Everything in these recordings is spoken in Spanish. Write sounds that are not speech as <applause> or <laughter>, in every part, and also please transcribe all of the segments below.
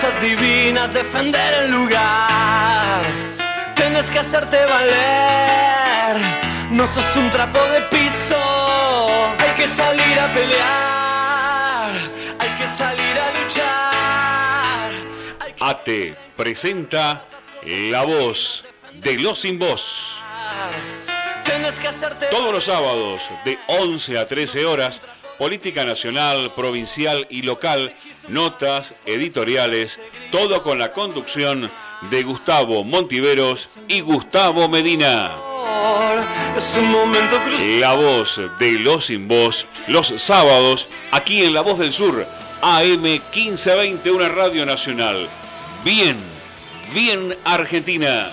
cosas divinas, defender el lugar. Tienes que hacerte valer, no sos un trapo de piso. Hay que salir a pelear, hay que salir a luchar. ATE presenta La Voz de los Sin Voz. Todos los sábados de 11 a 13 horas, política nacional, provincial y local, notas, editoriales, todo con la conducción de Gustavo Montiveros y Gustavo Medina. La voz de los sin voz, los sábados, aquí en La Voz del Sur, AM 1520, una radio nacional. Bien, bien Argentina.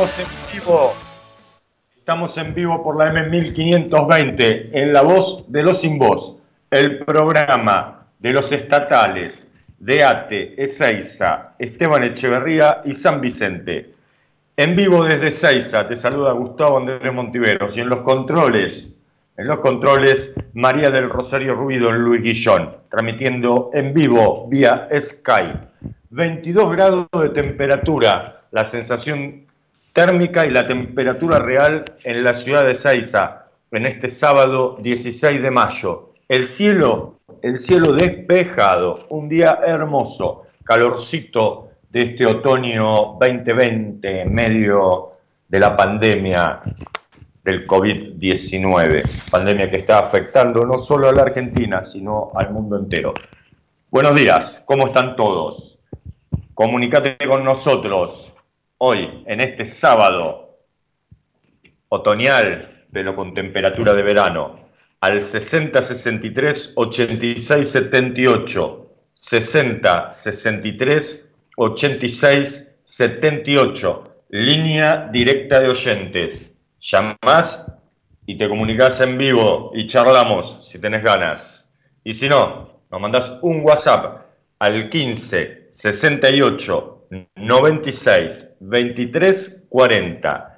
Estamos en vivo. Estamos en vivo por la M1520 en La Voz de los Sin Voz, el programa de los estatales de ATE, Ezeiza, Esteban Echeverría y San Vicente. En vivo desde Ezeiza te saluda Gustavo Andrés Montiveros y en los controles en los controles, María del Rosario Ruido, Luis Guillón, transmitiendo en vivo vía Skype. 22 grados de temperatura, la sensación térmica y la temperatura real en la ciudad de Seiza en este sábado 16 de mayo. El cielo, el cielo despejado, un día hermoso, calorcito de este otoño 2020 en medio de la pandemia del COVID-19, pandemia que está afectando no solo a la Argentina, sino al mundo entero. Buenos días, ¿cómo están todos? Comunicate con nosotros hoy, en este sábado otoñal, pero con temperatura de verano, al 60 63 86 78, 60 63 86 78, línea directa de oyentes llamás y te comunicas en vivo y charlamos si tenés ganas. Y si no, nos mandás un WhatsApp al 15 68 96 23 40.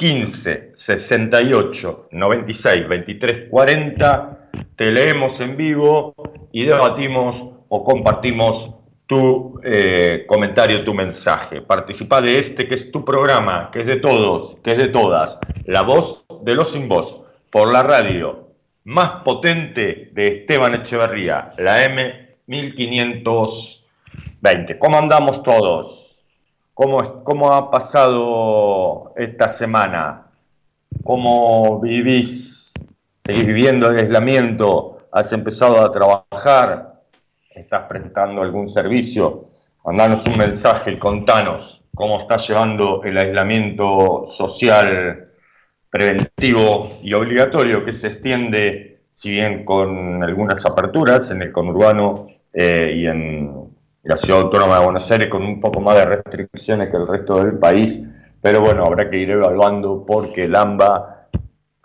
15 68 96 23 40. Te leemos en vivo y debatimos o compartimos tu eh, comentario, tu mensaje. Participa de este que es tu programa, que es de todos, que es de todas. La voz de los sin voz, por la radio más potente de Esteban Echeverría, la M1520. ¿Cómo andamos todos? ¿Cómo, ¿Cómo ha pasado esta semana? ¿Cómo vivís? ¿Seguís viviendo el aislamiento? ¿Has empezado a trabajar? estás prestando algún servicio, mandanos un mensaje y contanos cómo estás llevando el aislamiento social preventivo y obligatorio que se extiende, si bien con algunas aperturas en el conurbano eh, y en la ciudad autónoma de Buenos Aires con un poco más de restricciones que el resto del país, pero bueno, habrá que ir evaluando porque el AMBA,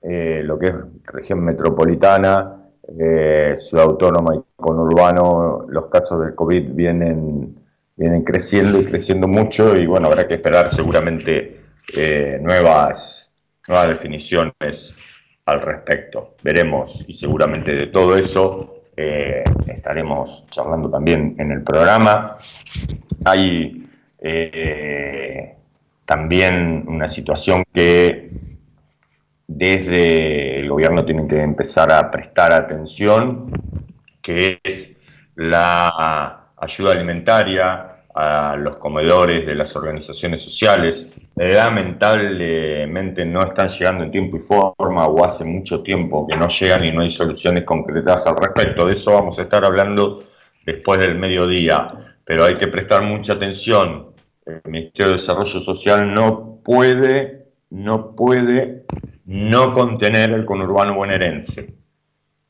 eh, lo que es región metropolitana, eh, ciudad autónoma y conurbano, los casos del COVID vienen, vienen creciendo y creciendo mucho y bueno, habrá que esperar seguramente eh, nuevas, nuevas definiciones al respecto. Veremos y seguramente de todo eso eh, estaremos charlando también en el programa. Hay también una situación que desde el gobierno tienen que empezar a prestar atención, que es la ayuda alimentaria a los comedores de las organizaciones sociales. Lamentablemente no están llegando en tiempo y forma o hace mucho tiempo que no llegan y no hay soluciones concretas al respecto. De eso vamos a estar hablando después del mediodía. pero hay que prestar mucha atención. El Ministerio de Desarrollo Social no puede, no puede no contener el conurbano bonaerense.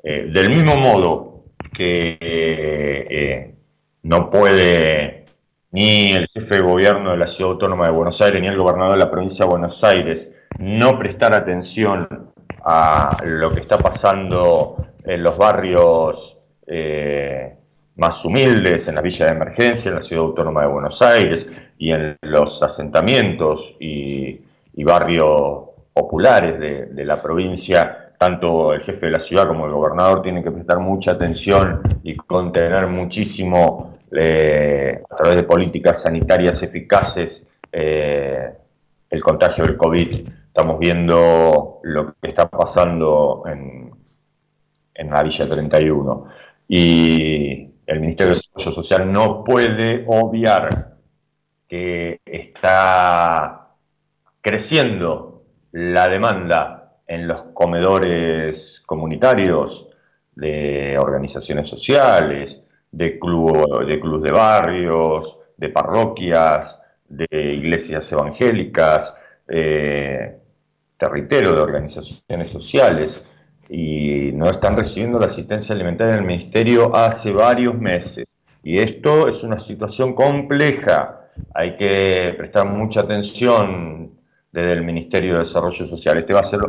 Eh, del mismo modo que eh, no puede ni el jefe de gobierno de la Ciudad Autónoma de Buenos Aires ni el gobernador de la provincia de Buenos Aires no prestar atención a lo que está pasando en los barrios eh, más humildes, en la villa de emergencia, en la Ciudad Autónoma de Buenos Aires y en los asentamientos y, barrios populares de, la provincia, tanto el jefe de la ciudad como el gobernador tienen que prestar mucha atención y contener muchísimo a través de políticas sanitarias eficaces eh, el contagio del COVID. Estamos viendo lo que está pasando en, en la Villa 31. Y el Ministerio de Desarrollo Social no puede obviar que está creciendo la demanda en los comedores comunitarios de organizaciones sociales, de clubes de, club de barrios, de parroquias, de iglesias evangélicas, eh, territorio de organizaciones sociales y no están recibiendo la asistencia alimentaria del Ministerio hace varios meses. Y esto es una situación compleja. Hay que prestar mucha atención desde el Ministerio de Desarrollo Social. Este va a ser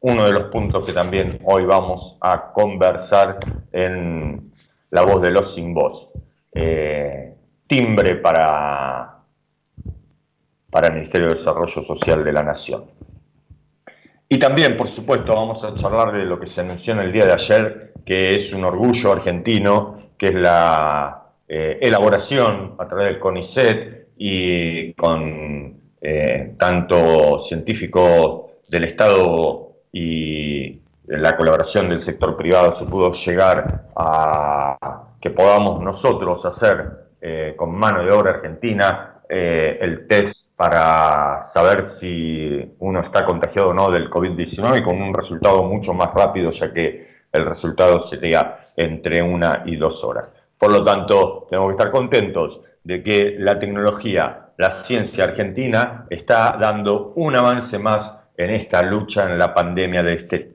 uno de los puntos que también hoy vamos a conversar en La Voz de los Sin Voz. Eh, timbre para, para el Ministerio de Desarrollo Social de la Nación. Y también, por supuesto, vamos a charlar de lo que se anunció en el día de ayer, que es un orgullo argentino, que es la eh, elaboración a través del CONICET y con eh, tanto científicos del Estado y la colaboración del sector privado se pudo llegar a que podamos nosotros hacer eh, con mano de obra argentina eh, el test para saber si uno está contagiado o no del COVID-19 con un resultado mucho más rápido, ya que el resultado sería entre una y dos horas. Por lo tanto, tenemos que estar contentos de que la tecnología, la ciencia argentina está dando un avance más en esta lucha en la pandemia de este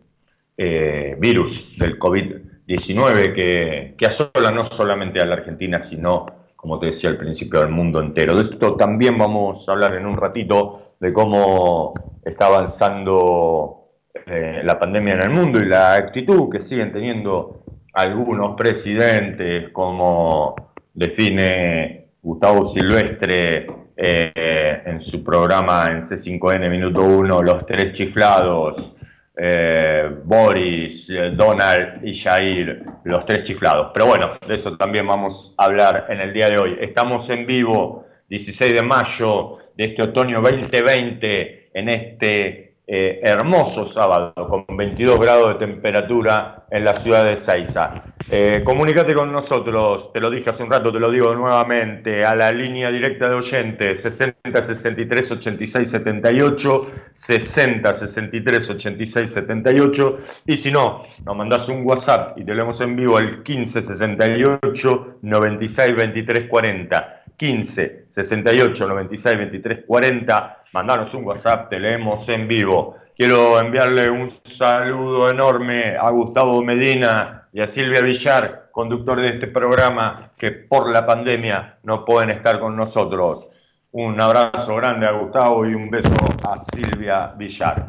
eh, virus del COVID-19 que, que asola no solamente a la Argentina, sino como te decía al principio, del mundo entero. De esto también vamos a hablar en un ratito de cómo está avanzando eh, la pandemia en el mundo y la actitud que siguen teniendo algunos presidentes, como define Gustavo Silvestre eh, en su programa en C5N Minuto 1, Los Tres Chiflados, eh, Boris, eh, Donald y Jair, los tres chiflados. Pero bueno, de eso también vamos a hablar en el día de hoy. Estamos en vivo, 16 de mayo de este otoño 2020, en este eh, hermoso sábado con 22 grados de temperatura en la ciudad de Seiza. Eh, comunícate con nosotros, te lo dije hace un rato, te lo digo nuevamente, a la línea directa de oyentes 60 63 86 78, 60 63 86 78, y si no, nos mandás un WhatsApp y te leemos en vivo al 15 68 96 23 40. 15 68 96 23 40. Mandanos un WhatsApp, te leemos en vivo. Quiero enviarle un saludo enorme a Gustavo Medina y a Silvia Villar, conductor de este programa, que por la pandemia no pueden estar con nosotros. Un abrazo grande a Gustavo y un beso a Silvia Villar.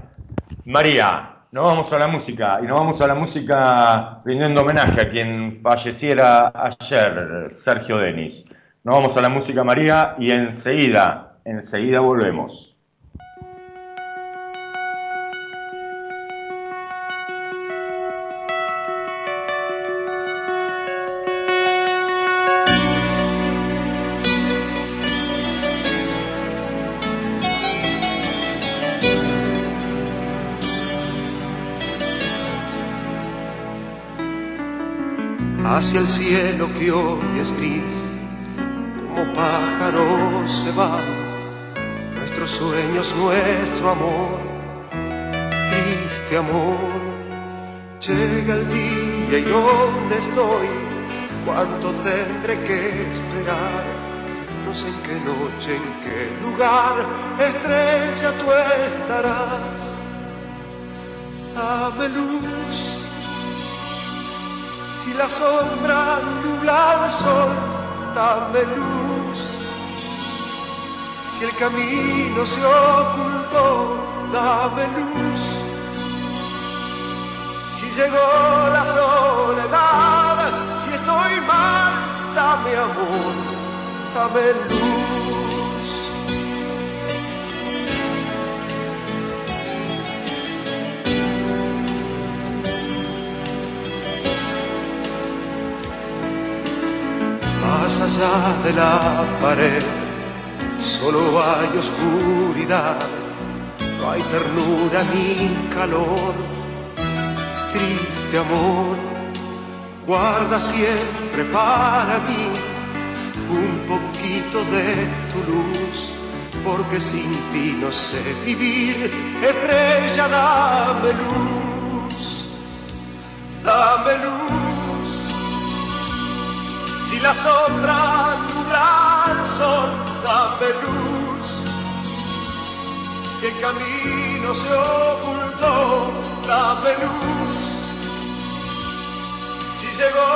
María, nos vamos a la música y nos vamos a la música rindiendo homenaje a quien falleciera ayer, Sergio Denis. Nos vamos a la música María y enseguida, enseguida volvemos. hacia el cielo que hoy es gris pájaro se va, sueños, nuestro amor, triste amor. Llega el día y donde estoy, cuánto tendré que esperar. No sé en qué noche, en qué lugar, estrella tú estarás. Dame luz, si la sombra nubla el sol, dame luz. Si el camino se ocultó, dame luz. Si llegó la soledad, si estoy mal, dame amor, dame luz. Más allá de la pared, solo hay oscuridad, no hay ternura ni calor triste amor, guarda siempre para mí un poquito de tu luz, porque sin ti no sé vivir. Estrella, dame luz, dame luz. Si la sombra nubla el sol, dame luz. Si el camino se ocultó, dame luz. Si llegó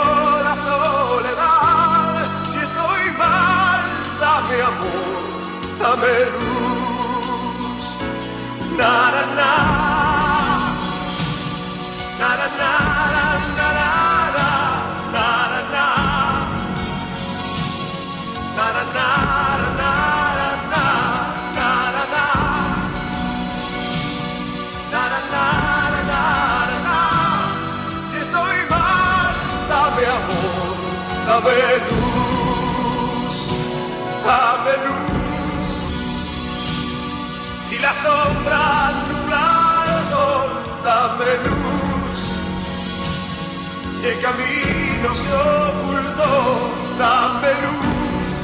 la soledad, si estoy mal, dame amor, dame luz. Nara, na, nara, sombra nubla el sol, dame luz. Si el camino se ocultó, dame luz.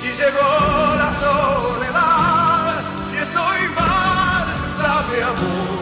Si llegó la soledad, si estoy mal, dame amor,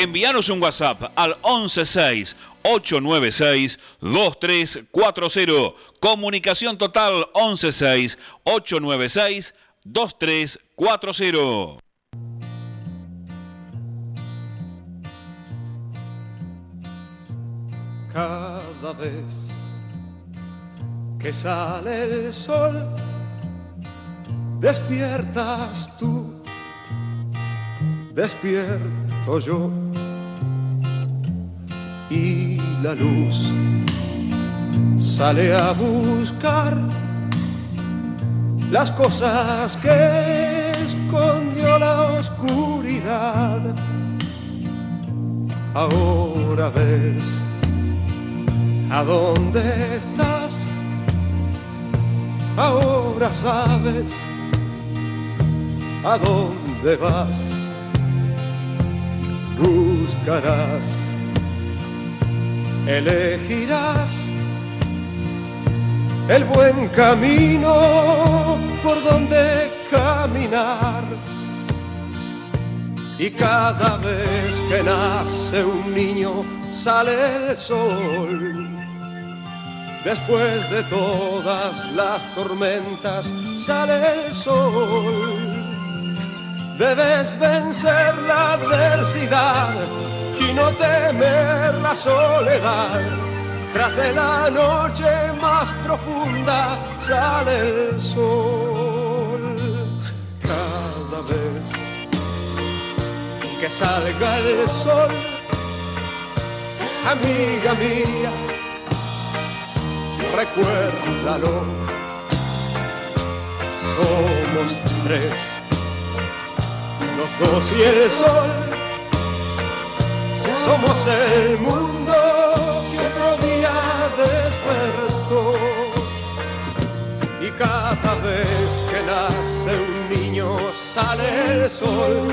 Envíanos un WhatsApp al 116 896 2340. Comunicación total 116 896 2340. cada vez que sale el sol, despiertas tú, despierto yo, y la luz sale a buscar las cosas que escondió la oscuridad. Ahora ves a dónde estás. Ahora sabes a dónde vas. Buscarás, elegirás el buen camino por donde caminar. Y cada vez que nace un niño sale el sol. Después de todas las tormentas sale el sol. Debes vencer la adversidad y no temer la soledad. Tras de la noche más profunda sale el sol. Cada vez que salga el sol, amiga mía, recuérdalo. Somos tres, los dos y el sol. Somos el mundo que otro día despertó. Y cada vez que nace un niño sale el sol.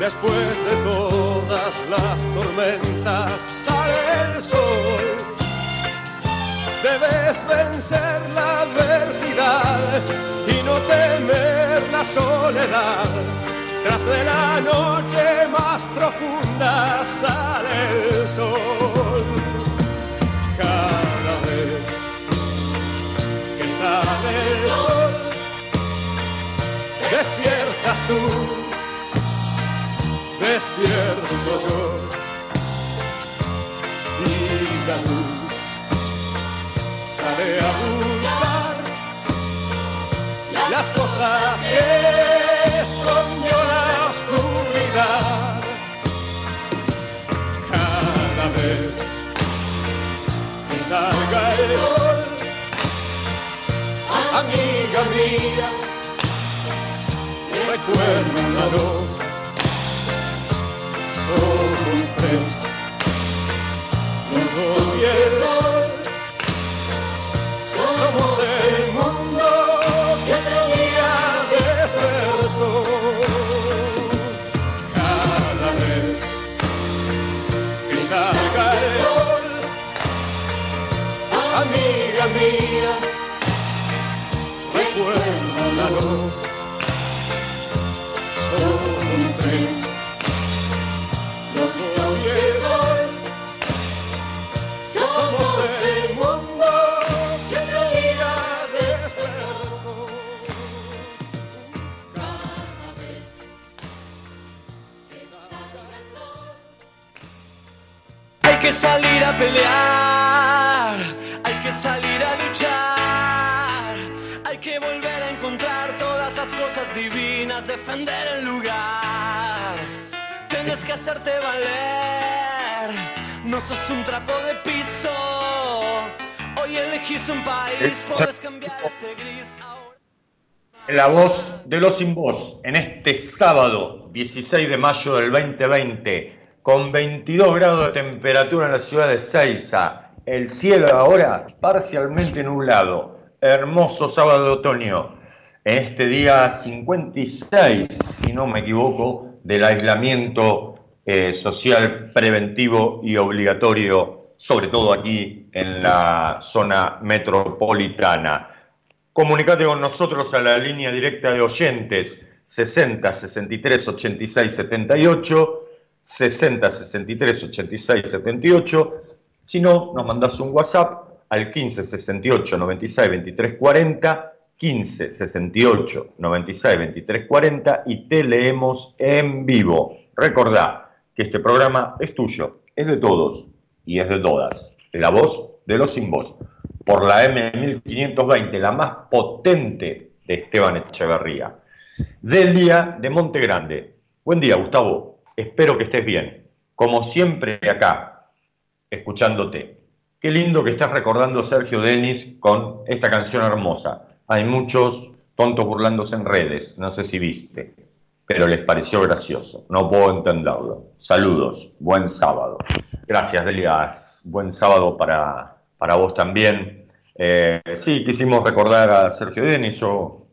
Después de todas las tormentas sale el sol. Debes vencer la adversidad y no temer soledad. Tras de la noche más profunda sale el sol. Cada vez que sale el sol, despiertas tú despierto yo y la luz sale a buscar las cosas que escondió la oscuridad cada vez que salga el sol amiga mía recuérdalo somos tres, dos y el sol. Somos el mía, recuérdalo. Somos tres. que salir a pelear, defender el lugar. Tienes que hacerte valer, no sos un trapo de piso. Hoy elegís un país, puedes cambiar este gris. Ahora... La voz de los sin voz en este sábado 16 de mayo del 2020 con 22 grados de temperatura en la ciudad de Ceiza. El cielo ahora parcialmente nublado. Hermoso sábado de otoño. Este día 56, si no me equivoco, del aislamiento eh, social preventivo y obligatorio, sobre todo aquí en la zona metropolitana. Comunicate con nosotros a la línea directa de oyentes 60 63 86 78 60 63 86 78. Si no, nos mandás un WhatsApp al 15 68 96 23 40, 15 68 96 23 40 y te leemos en vivo. Recordá que este programa es tuyo, es de todos y es de todas. La voz de los sin voz. Por la M1520, la más potente de Esteban Echeverría. Del día de Monte Grande. Buen día, Gustavo. Espero que estés bien. Como siempre acá, escuchándote. Qué lindo que estás recordando Sergio Denis con esta canción hermosa. Hay muchos tontos burlándose en redes, no sé si viste, pero les pareció gracioso. No puedo entenderlo. Saludos, buen sábado. Gracias, Delias. Buen sábado para, para vos también. Eh, sí, quisimos recordar a Sergio Denis. Yo,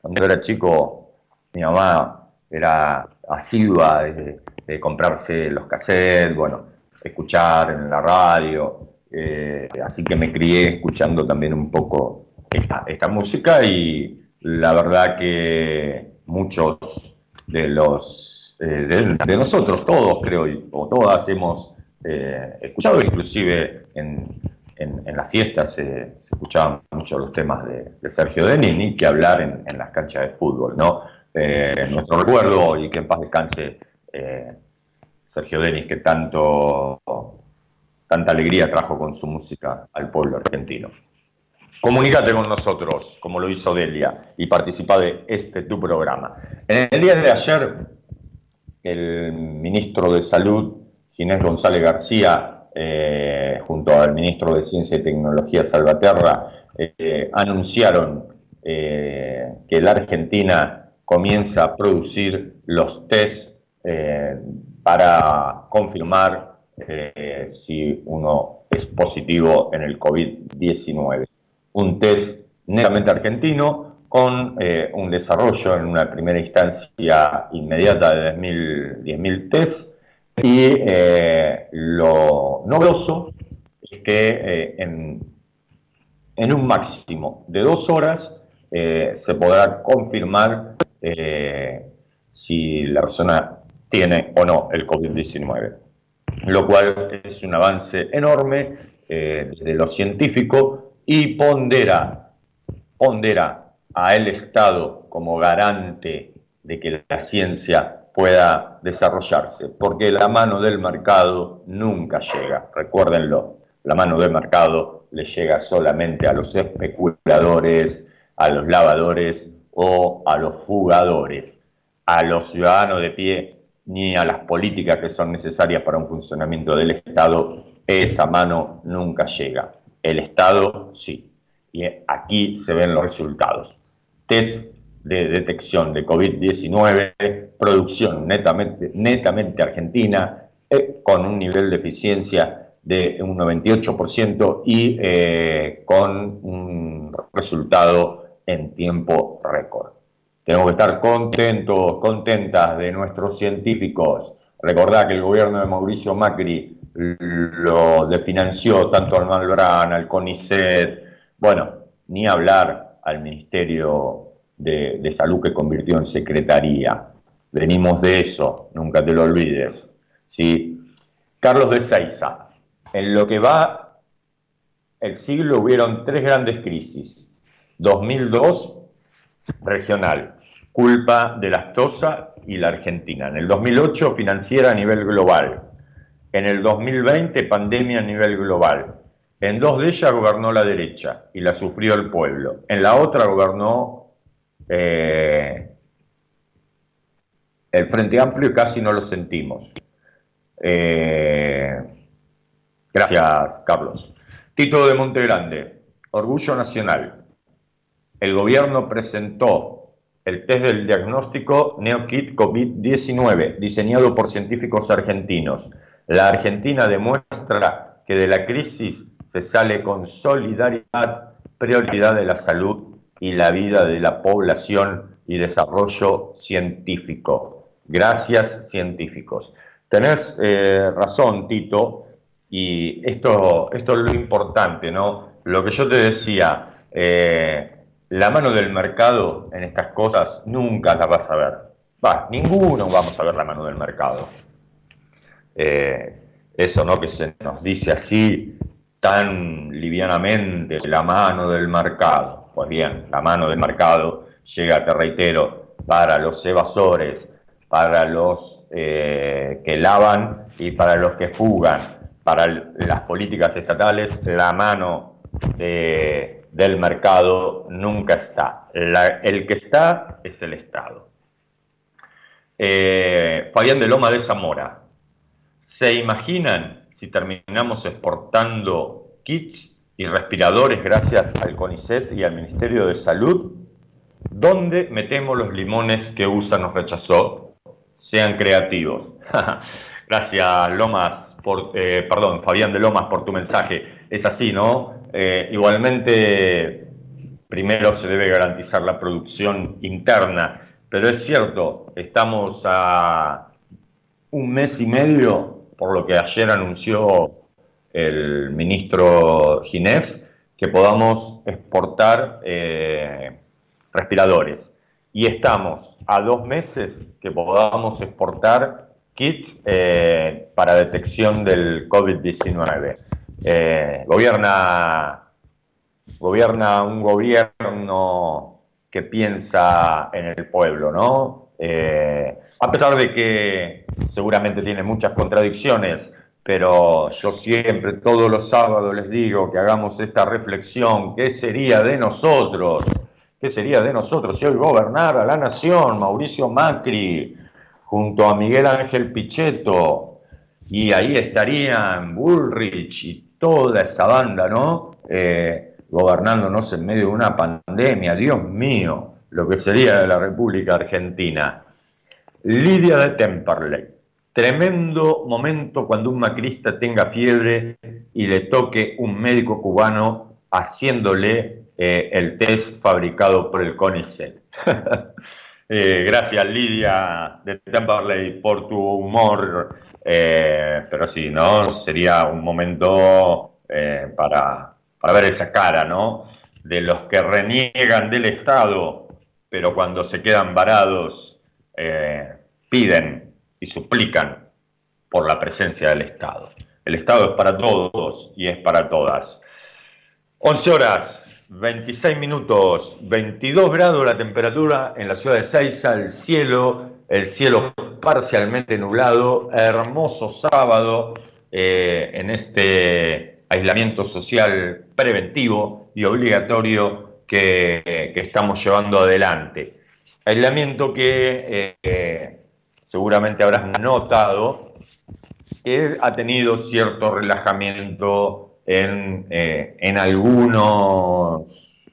cuando era chico, mi mamá era asidua de, comprarse los cassettes, bueno, escuchar en la radio, eh, así que me crié escuchando también un poco esta, música y la verdad que muchos de los eh, de, nosotros, todos creo, o todas hemos eh, escuchado, inclusive en, las fiestas se, escuchaban mucho los temas de, Sergio Denini, que hablar en, en las canchas de fútbol, ¿no? eh, nuestro recuerdo y que en paz descanse Sergio Denis, que tanto, tanta alegría trajo con su música al pueblo argentino. Comunícate con nosotros, como lo hizo Delia, y participa de este tu programa. En el día de ayer, el ministro de Salud, Ginés González García, eh, junto al ministro de Ciencia y Tecnología, Salvaterra, eh, anunciaron eh, que la Argentina comienza a producir los test eh, para confirmar si uno es positivo en el COVID-19. Un test netamente argentino con un desarrollo en una primera instancia inmediata de 10.000 test y lo novedoso es que en, en un máximo de dos horas eh, se podrá confirmar eh, si la persona tiene o no el COVID-19, lo cual es un avance enorme eh, desde lo científico y pondera, pondera a el Estado como garante de que la ciencia pueda desarrollarse, porque la mano del mercado nunca llega, recuérdenlo, la mano del mercado le llega solamente a los especuladores, a los lavadores o a los fugadores, a los ciudadanos de pie ni a las políticas que son necesarias para un funcionamiento del Estado, esa mano nunca llega. El Estado sí. Y aquí se ven los resultados. Test de detección de COVID-19, producción netamente, argentina, eh, con un nivel de eficiencia de un 98% y eh, con un resultado en tiempo récord. Tenemos que estar contentos, contentas de nuestros científicos. Recordad que el gobierno de Mauricio Macri lo financió tanto al Malbrán, al CONICET, bueno, ni hablar al Ministerio de, Salud que convirtió en Secretaría. Venimos de eso, nunca te lo olvides. ¿sí? Carlos de Seiza, en lo que va el siglo hubieron tres grandes crisis 2002, regional, culpa de la Stosa y la Argentina. En el 2008, financiera a nivel global. En el 2020, pandemia a nivel global. En dos de ellas gobernó la derecha y la sufrió el pueblo. En la otra gobernó eh, el Frente Amplio y casi no lo sentimos. Eh, gracias, Carlos. Tito de Montegrande, Orgullo Nacional el gobierno presentó el test del diagnóstico NeoKit COVID-19, diseñado por científicos argentinos. La Argentina demuestra que de la crisis se sale con solidaridad, prioridad de la salud y la vida de la población y desarrollo científico. Gracias, científicos. Tenés eh, razón, Tito, y esto, esto es lo importante, ¿no? Lo que yo te decía, eh, la mano del mercado en estas cosas nunca la vas a ver. Va, ninguno vamos a ver la mano del mercado. Eh, eso no que se nos dice así tan livianamente, la mano del mercado. Pues bien, la mano del mercado llega, te reitero, para los evasores, para los eh, que lavan y para los que fugan, para las políticas estatales, la mano de del mercado nunca está. el que está es el Estado. Eh, Fabián de Loma de Zamora. ¿Se imaginan si terminamos exportando kits y respiradores gracias al CONICET y al Ministerio de Salud? ¿Dónde metemos los limones que USA nos rechazó? Sean creativos. <laughs> gracias, Lomas, por, eh, perdón, Fabián de Lomas, por tu mensaje. Es así, ¿no? Eh, igualmente, primero se debe garantizar la producción interna, pero es cierto, estamos a un mes y medio, por lo que ayer anunció el ministro Ginés, que podamos exportar eh, respiradores. Y estamos a dos meses que podamos exportar kits eh, para detección del COVID-19. Eh, gobierna, gobierna un gobierno que piensa en el pueblo, ¿no? Eh, a pesar de que seguramente tiene muchas contradicciones, pero yo siempre, todos los sábados les digo que hagamos esta reflexión, ¿qué sería de nosotros? ¿Qué sería de nosotros si hoy gobernara la nación Mauricio Macri junto a Miguel Ángel Pichetto? Y ahí estarían Bullrich y toda esa banda, ¿no? Eh, gobernándonos en medio de una pandemia, Dios mío, lo que sería la República Argentina. Lidia de Temperley, tremendo momento cuando un macrista tenga fiebre y le toque un médico cubano haciéndole eh, el test fabricado por el CONICET. <laughs> Eh, gracias Lidia de Temperley por tu humor, eh, pero sí, ¿no? Sería un momento para, para ver esa cara, ¿no? De los que reniegan del Estado, pero cuando se quedan varados piden y suplican por la presencia del Estado. El Estado es para todos y es para todas. 11 horas, 26 minutos, 22 grados la temperatura en la ciudad de Seiza, el cielo, el cielo parcialmente nublado, hermoso sábado eh, en este aislamiento social preventivo y obligatorio que, estamos llevando adelante. Aislamiento que eh, seguramente habrás notado que ha tenido cierto relajamiento eh, en, algunos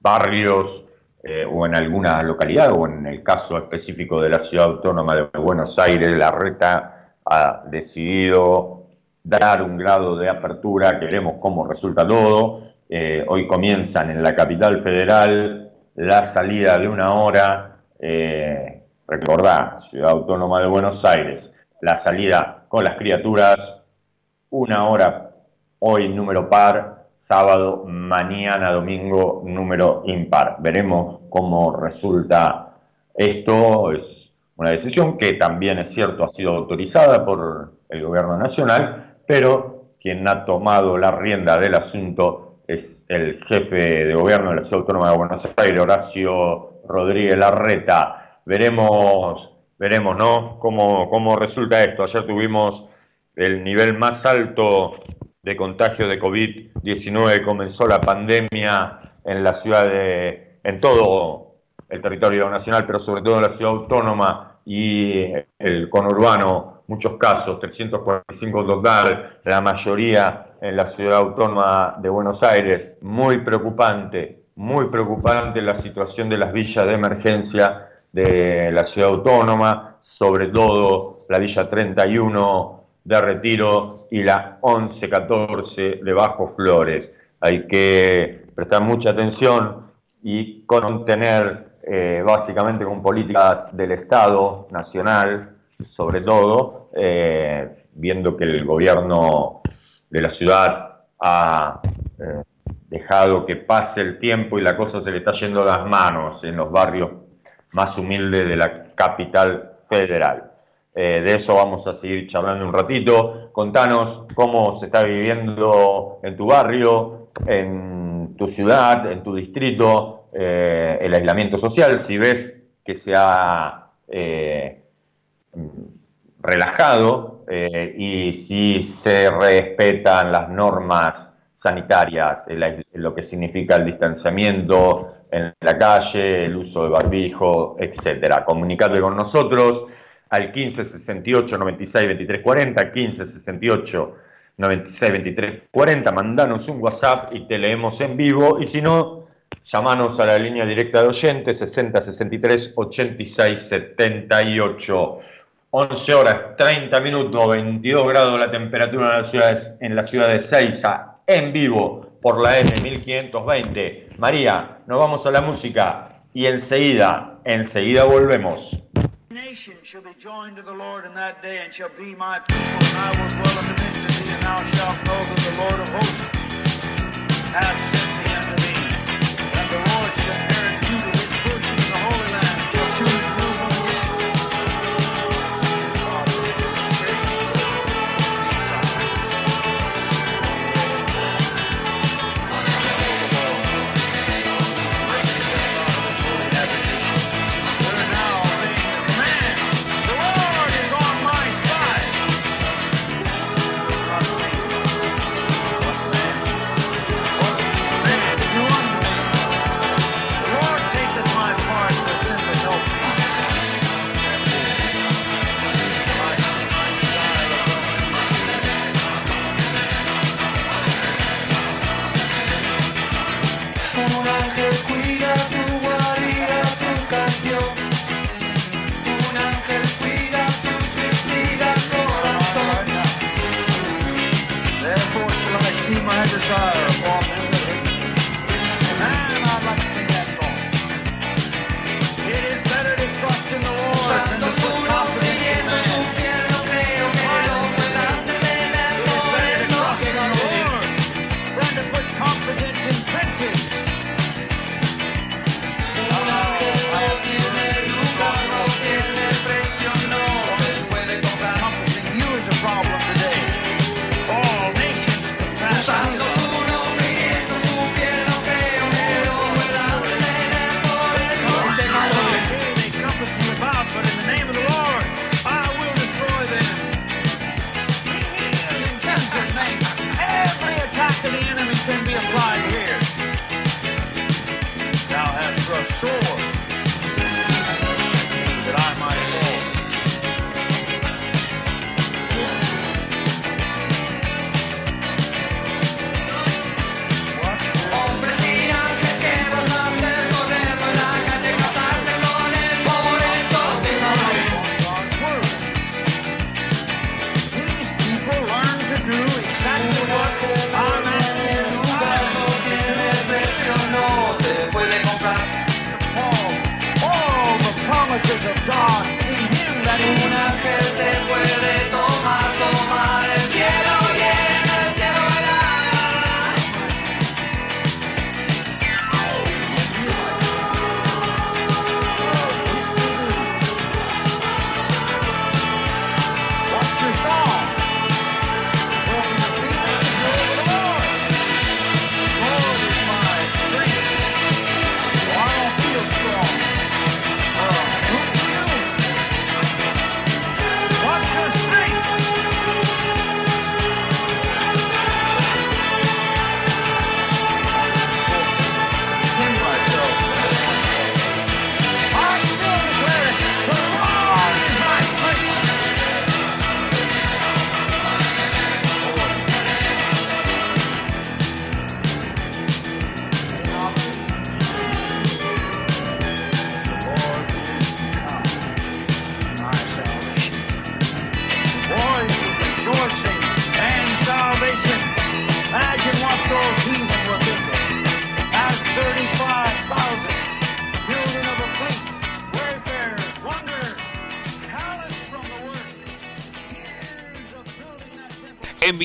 barrios eh, o en alguna localidad, o en el caso específico de la ciudad autónoma de Buenos Aires, la reta ha decidido dar un grado de apertura, que veremos cómo resulta todo. Eh, hoy comienzan en la capital federal la salida de una hora, recordá, ciudad autónoma de Buenos Aires, la salida con las criaturas, una hora hoy número par, sábado, mañana, domingo, número impar. Veremos cómo resulta esto. Es una decisión que también es cierto ha sido autorizada por el gobierno nacional, pero quien ha tomado la rienda del asunto es el jefe de gobierno de la Ciudad Autónoma de Buenos Aires, Horacio Rodríguez Larreta. Veremos, veremos, ¿no? Cómo, cómo resulta esto. Ayer tuvimos el nivel más alto de contagio de COVID-19 comenzó la pandemia en la ciudad de, en todo el territorio nacional, pero sobre todo en la ciudad autónoma y el conurbano, muchos casos, 345 total, la mayoría en la ciudad autónoma de Buenos Aires, muy preocupante, muy preocupante la situación de las villas de emergencia de la ciudad autónoma, sobre todo la Villa 31 de Retiro y la 1114 de Bajo Flores. Hay que prestar mucha atención y contener eh, básicamente con políticas del Estado nacional, sobre todo, eh, viendo que el gobierno de la ciudad ha eh, dejado que pase el tiempo y la cosa se le está yendo a las manos en los barrios más humildes de la capital federal. Eh, de eso vamos a seguir charlando un ratito. Contanos cómo se está viviendo en tu barrio, en tu ciudad, en tu distrito, eh, el aislamiento social, si ves que se ha eh, y si se respetan las normas sanitarias, lo que significa el distanciamiento en la calle, el uso de barbijo, etcétera. Comunicate con nosotros al 15 68 96 23 40, 15 68 96 23 40, mandanos un WhatsApp y te leemos en vivo y si no, llamanos a la línea directa de oyentes 60 63 86 78. 11 horas 30 minutos, 22 grados la temperatura en la ciudad, en la ciudad de Seiza, en vivo por la M1520. María, nos vamos a la música y enseguida, enseguida volvemos.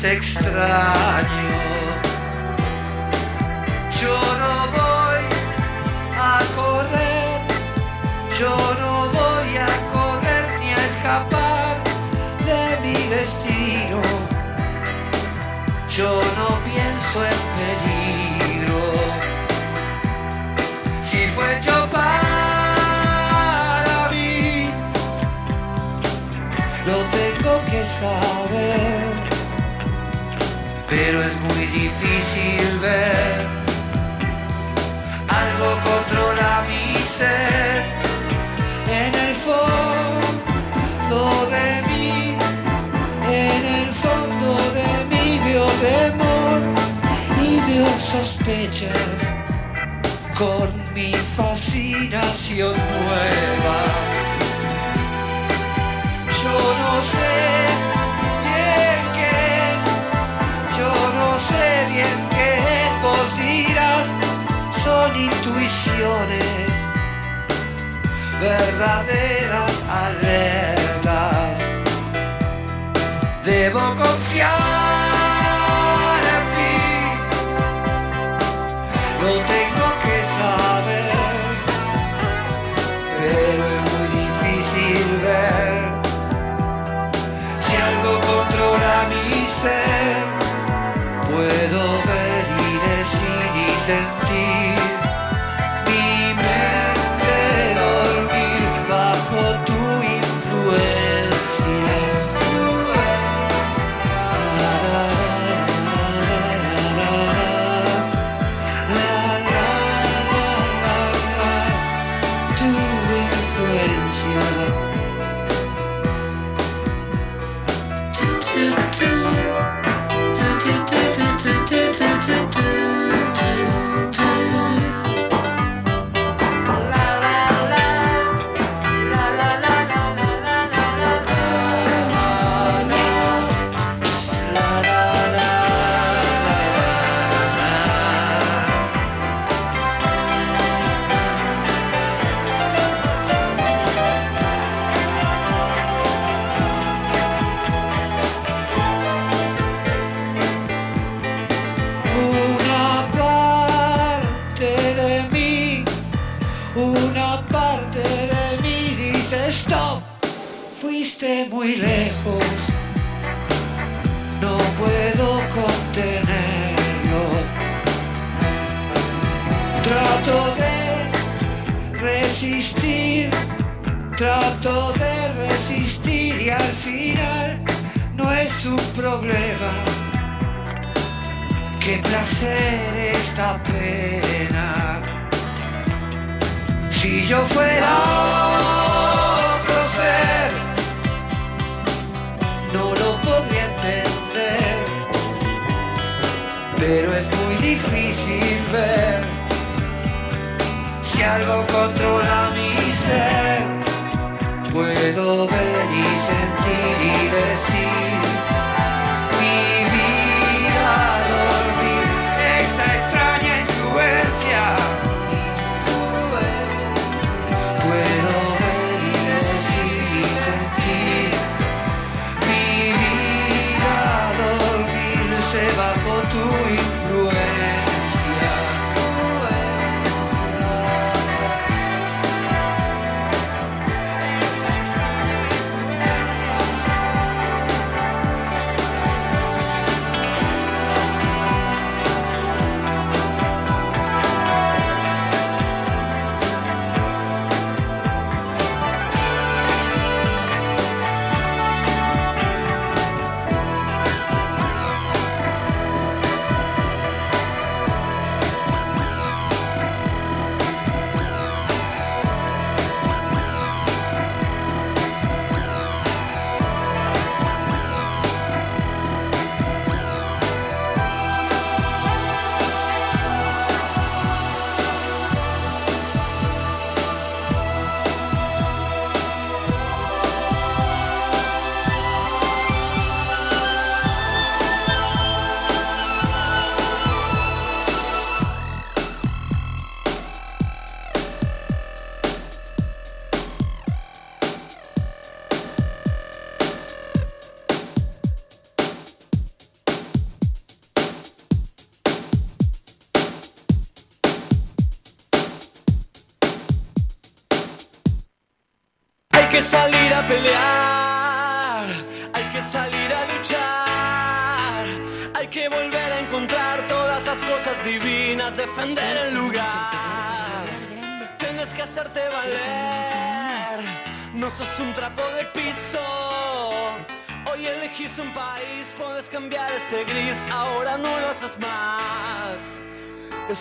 mí no es extraño. Pero es muy difícil ver. Algo controla mi ser. En el fondo de mí, en el fondo de mí vio temor y vio sospechas con mi fascinación nueva. Yo no sé son intuiciones, verdaderas alertas. Debo confiar de resistir y al final no es un problema. Qué placer esta pena. Si yo fuera otro ser, no lo podría entender. Pero es muy difícil ver si algo controla mi ser. Puedo ver y sentir y decir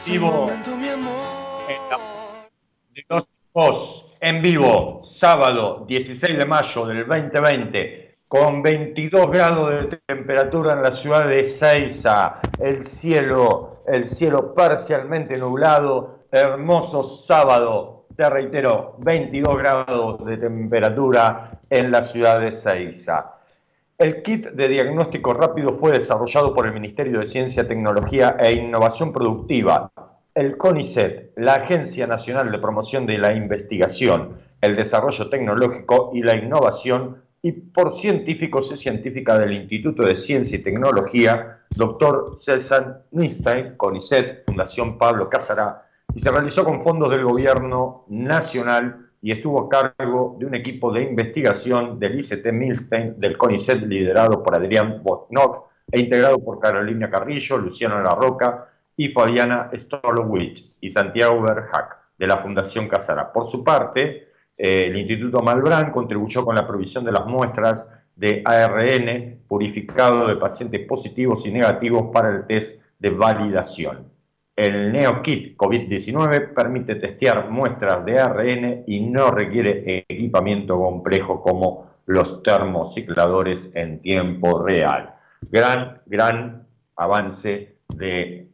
Vivo. de los Voz en vivo, sábado 16 de mayo del 2020, con 22 grados de temperatura en la ciudad de Seiza, el cielo, el cielo parcialmente nublado, hermoso sábado, te reitero, 22 grados de temperatura en la ciudad de Seiza. El kit de diagnóstico rápido fue desarrollado por el Ministerio de Ciencia, Tecnología e Innovación Productiva, el CONICET, la Agencia Nacional de Promoción de la Investigación, el Desarrollo Tecnológico y la Innovación, y por científicos y científicas del Instituto de Ciencia y Tecnología, doctor César Nistein, CONICET, Fundación Pablo Casará, y se realizó con fondos del Gobierno Nacional y estuvo a cargo de un equipo de investigación del ICT Milstein, del CONICET, liderado por Adrián Botnock e integrado por Carolina Carrillo, Luciano La Roca y Fabiana Stolowicz y Santiago Berhac, de la Fundación Casara. Por su parte, eh, el Instituto Malbrán contribuyó con la provisión de las muestras de ARN purificado de pacientes positivos y negativos para el test de validación. El NeoKit COVID-19 permite testear muestras de ARN y no requiere equipamiento complejo como los termocicladores en tiempo real. Gran, gran avance de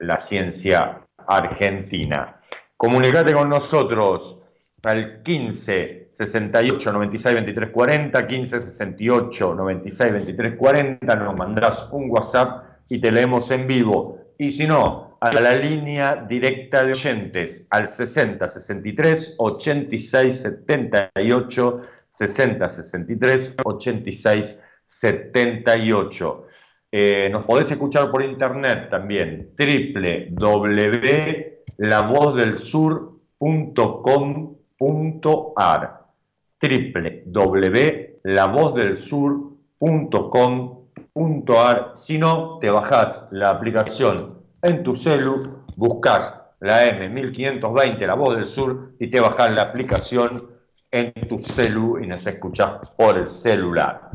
la ciencia argentina. Comunicate con nosotros al 15 68 96 23 40, 15 68 96 23 40, nos mandás un WhatsApp y te leemos en vivo. Y si no, a la línea directa de oyentes al 60 63 86 78 60 63 86 78. Eh, nos podés escuchar por internet también, www.lavozdelsur.com.ar www.lavozdelsur.com.ar Si no, te bajás la aplicación en tu celu, buscas la M1520, La Voz del Sur, y te bajás la aplicación en tu celu y nos escuchás por el celular.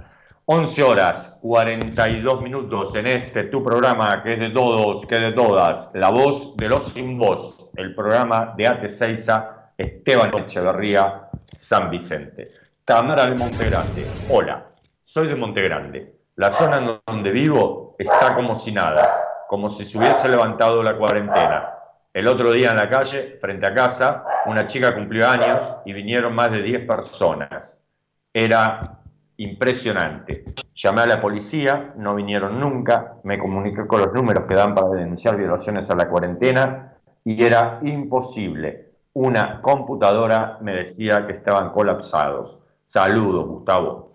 11 horas 42 minutos en este tu programa que es de todos, que es de todas, La Voz de los Sin Voz, el programa de Seiza, Esteban Echeverría, San Vicente. Tamara de Montegrande, hola, soy de Montegrande. La zona en donde vivo está como si nada, como si se hubiese levantado la cuarentena. El otro día en la calle, frente a casa, una chica cumplió años y vinieron más de 10 personas. Era impresionante. Llamé a la policía, no vinieron nunca, me comuniqué con los números que dan para denunciar violaciones a la cuarentena y era imposible. Una computadora me decía que estaban colapsados. Saludos, Gustavo.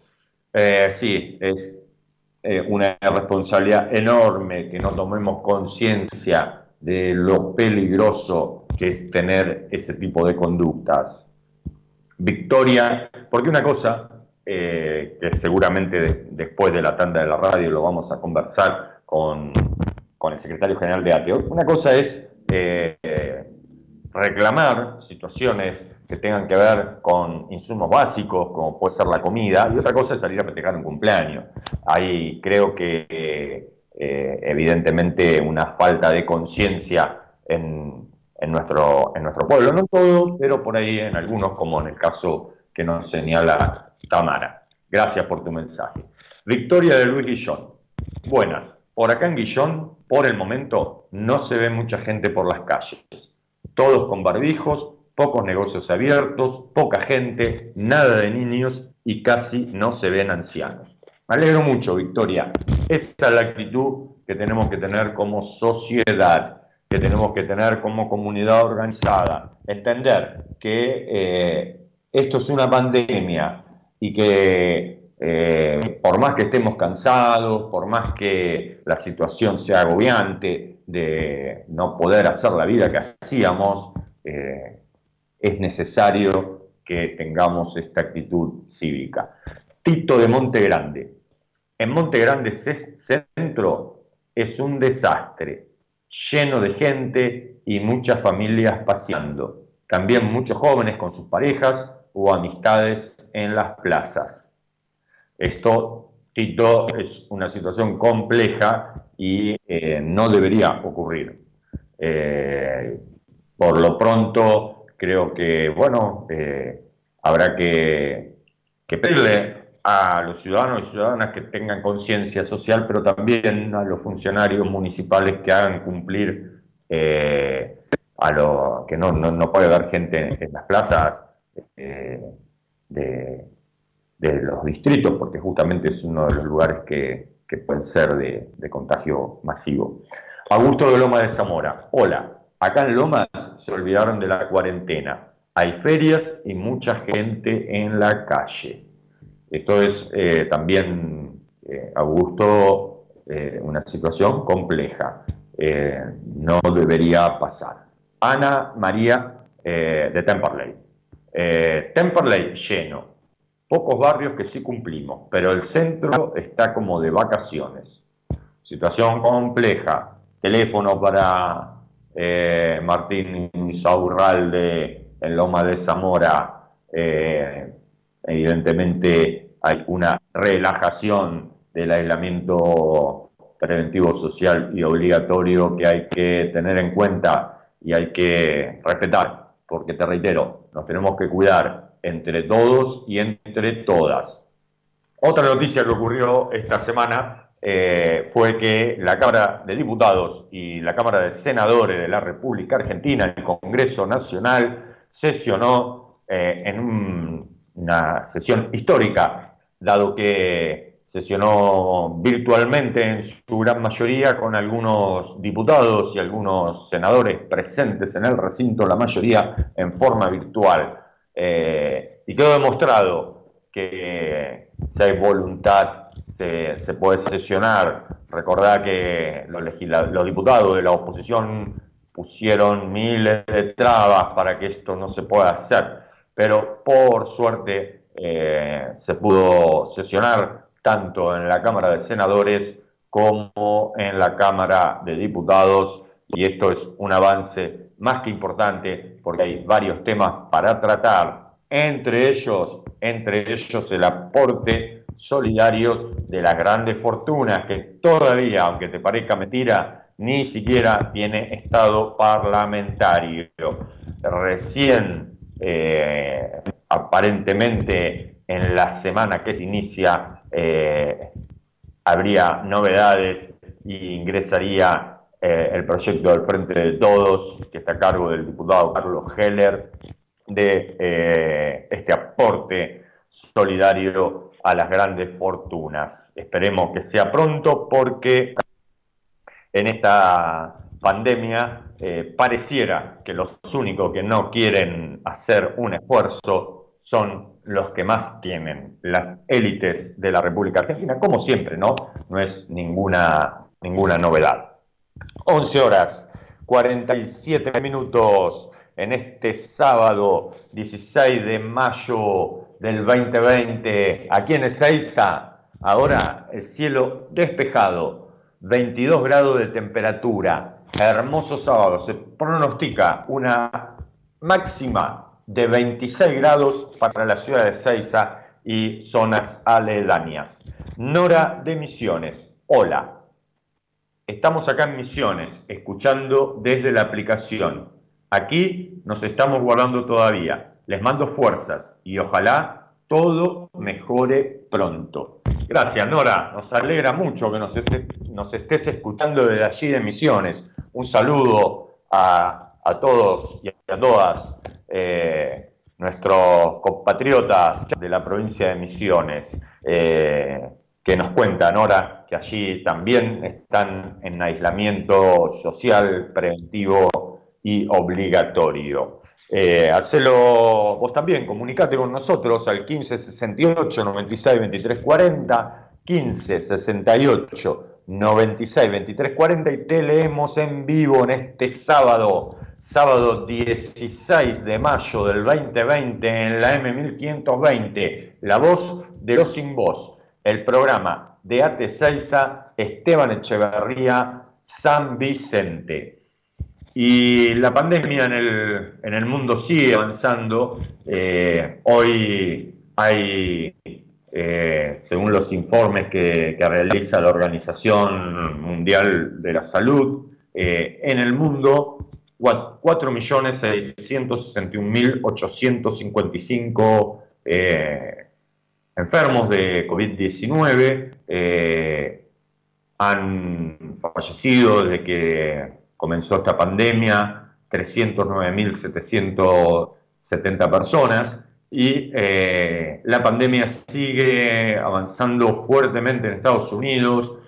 Eh, sí, es eh, una responsabilidad enorme que no tomemos conciencia de lo peligroso que es tener ese tipo de conductas. Victoria, porque una cosa, eh, que seguramente de, después de la tanda de la radio lo vamos a conversar con, con el secretario general de ATEO, una cosa es eh, reclamar situaciones que tengan que ver con insumos básicos, como puede ser la comida, y otra cosa es salir a festejar un cumpleaños. Ahí creo que eh, evidentemente una falta de conciencia en, en, nuestro, en nuestro pueblo, no todo, pero por ahí en algunos, como en el caso que nos señala Tamara. Gracias por tu mensaje. Victoria de Luis Guillón. Buenas. Por acá en Guillón, por el momento, no se ve mucha gente por las calles. Todos con barbijos, pocos negocios abiertos, poca gente, nada de niños y casi no se ven ancianos. Me alegro mucho, Victoria. Esa es la actitud que tenemos que tener como sociedad, que tenemos que tener como comunidad organizada. Entender que eh, esto es una pandemia y que eh, por más que estemos cansados, por más que la situación sea agobiante de no poder hacer la vida que hacíamos, eh, es necesario que tengamos esta actitud cívica. Tito de Monte Grande. En Monte Grande Centro es un desastre, lleno de gente y muchas familias paseando. También muchos jóvenes con sus parejas o amistades en las plazas. Esto, Tito, es una situación compleja y eh, no debería ocurrir. Eh, por lo pronto, creo que, bueno, eh, habrá que, pedirle a los ciudadanos y ciudadanas que tengan conciencia social, pero también a los funcionarios municipales que hagan cumplir eh, a lo que no, no, puede haber gente en, las plazas de, los distritos, porque justamente es uno de los lugares que, pueden ser de, de contagio masivo. Augusto de Loma de Zamora, hola, Acá en Lomas se olvidaron de la cuarentena. Hay ferias y mucha gente en la calle. Esto es eh, también, eh, Augusto, eh, una situación compleja. no debería pasar. Ana María de Temperley. Temperley lleno. Pocos barrios que sí cumplimos, pero el centro está como de vacaciones. Situación compleja. Teléfono para eh, Martín Insaurralde en Loma de Zamora, eh, evidentemente hay una relajación del aislamiento preventivo social y obligatorio que hay que tener en cuenta y hay que respetar, porque te reitero, nos tenemos que cuidar entre todos y entre todas. Otra noticia que ocurrió esta semana eh, fue que la Cámara de Diputados y la Cámara de Senadores de la República Argentina, el Congreso Nacional, sesionó eh, en una sesión histórica, dado que sesionó virtualmente en su gran mayoría con algunos diputados y algunos senadores presentes en el recinto, la mayoría en forma virtual. Eh, y quedó demostrado que si hay voluntad se, puede sesionar. Recordad que los, los diputados de la oposición pusieron miles de trabas para que esto no se pueda hacer, pero por suerte eh, se pudo sesionar tanto en la Cámara de Senadores como en la Cámara de Diputados y esto es un avance más que importante porque hay varios temas para tratar, entre ellos, entre ellos el aporte solidarios de las grandes fortunas que todavía, aunque te parezca mentira, ni siquiera tiene estado parlamentario. Recién, eh, aparentemente, en la semana que se inicia, eh, habría novedades y ingresaría eh, el proyecto del Frente de Todos, que está a cargo del diputado Carlos Heller, de este aporte solidario a las grandes fortunas. Esperemos que sea pronto porque en esta pandemia eh, pareciera que los únicos que no quieren hacer un esfuerzo son los que más tienen, las élites de la República Argentina, como siempre, ¿no? No es ninguna, ninguna novedad. 11 horas, 47 minutos en este sábado 16 de mayo del 2020 aquí en Ezeiza. Ahora el cielo despejado, 22 grados de temperatura, hermoso sábado. Se pronostica una máxima de 26 grados para la ciudad de Ezeiza y zonas aledañas. Nora de Misiones, hola. Estamos acá en Misiones, escuchando desde la aplicación. Aquí nos estamos guardando todavía les mando fuerzas y ojalá todo mejore pronto. Gracias, Nora. Nos alegra mucho que nos, estés escuchando desde allí de Misiones. Un saludo a, todos y a todas eh, nuestros compatriotas de la provincia de Misiones, eh, que nos cuentan, Nora, que allí también están en aislamiento social, preventivo y obligatorio. Eh, hacelo vos también, comunicate con nosotros al 1568 96 23 40, 1568 96 23 40 y te leemos en vivo en este sábado sábado 16 de mayo del 2020 en la M1520, La Voz de los Sin Voz, el programa de Ate Seiza, Esteban Echeverría, San Vicente. Y la pandemia en el, en el mundo sigue avanzando. Eh, hoy hay, eh, según los informes que, realiza la Organización Mundial de la Salud, eh, en el mundo 4.661.855 eh, enfermos de COVID-19 eh, han fallecido desde que comenzó esta pandemia, 309.770 personas y eh, la pandemia sigue avanzando fuertemente en Estados Unidos,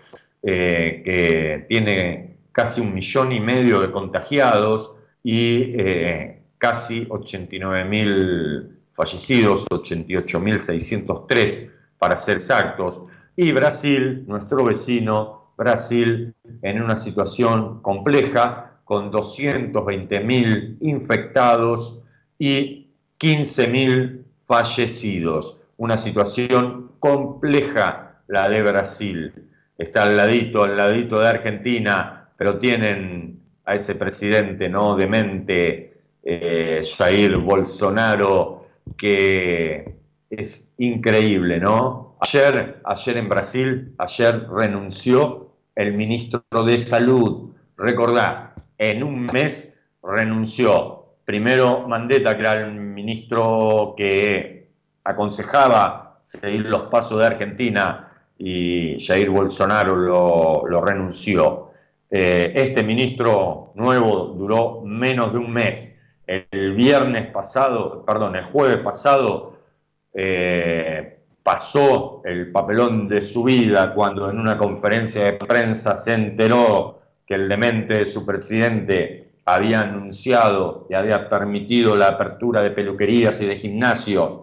que tiene casi un millón y medio de contagiados y eh, casi 89 mil fallecidos, 88.603 para ser exactos. Y Brasil, nuestro vecino, Brasil, en una situación compleja, con 220.000 infectados y 15.000 fallecidos. Una situación compleja la de Brasil. Está al ladito, al ladito de Argentina, pero tienen a ese presidente no demente, eh, Jair Bolsonaro, que es increíble, ¿no? Ayer, ayer en Brasil, ayer renunció el ministro de Salud. Recordá, en un mes renunció primero Mandetta, que era el ministro que aconsejaba seguir los pasos de Argentina, y Jair Bolsonaro lo renunció. Eh, este ministro nuevo duró menos de un mes. El viernes pasado, perdón, el jueves pasado eh, pasó el papelón de su vida cuando en una conferencia de prensa se enteró que el demente de su presidente había anunciado y había permitido la apertura de peluquerías y de gimnasios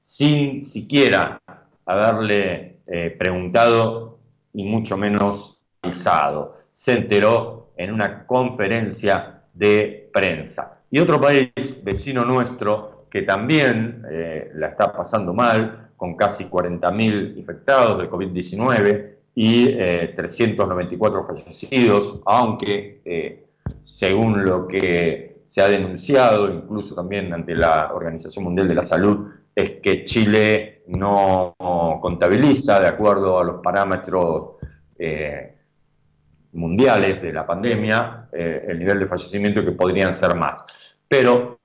sin siquiera haberle eh, preguntado y mucho menos avisado se enteró en una conferencia de prensa. Y otro país vecino nuestro que también eh, la está pasando mal, con casi 40.000 infectados de COVID-19 y 394 eh, fallecidos, aunque eh, según lo que se ha denunciado, incluso también ante la Organización Mundial de la Salud, es que Chile no contabiliza, de acuerdo a los parámetros mundiales de la pandemia, eh, el nivel de fallecimiento que podrían ser más. Pero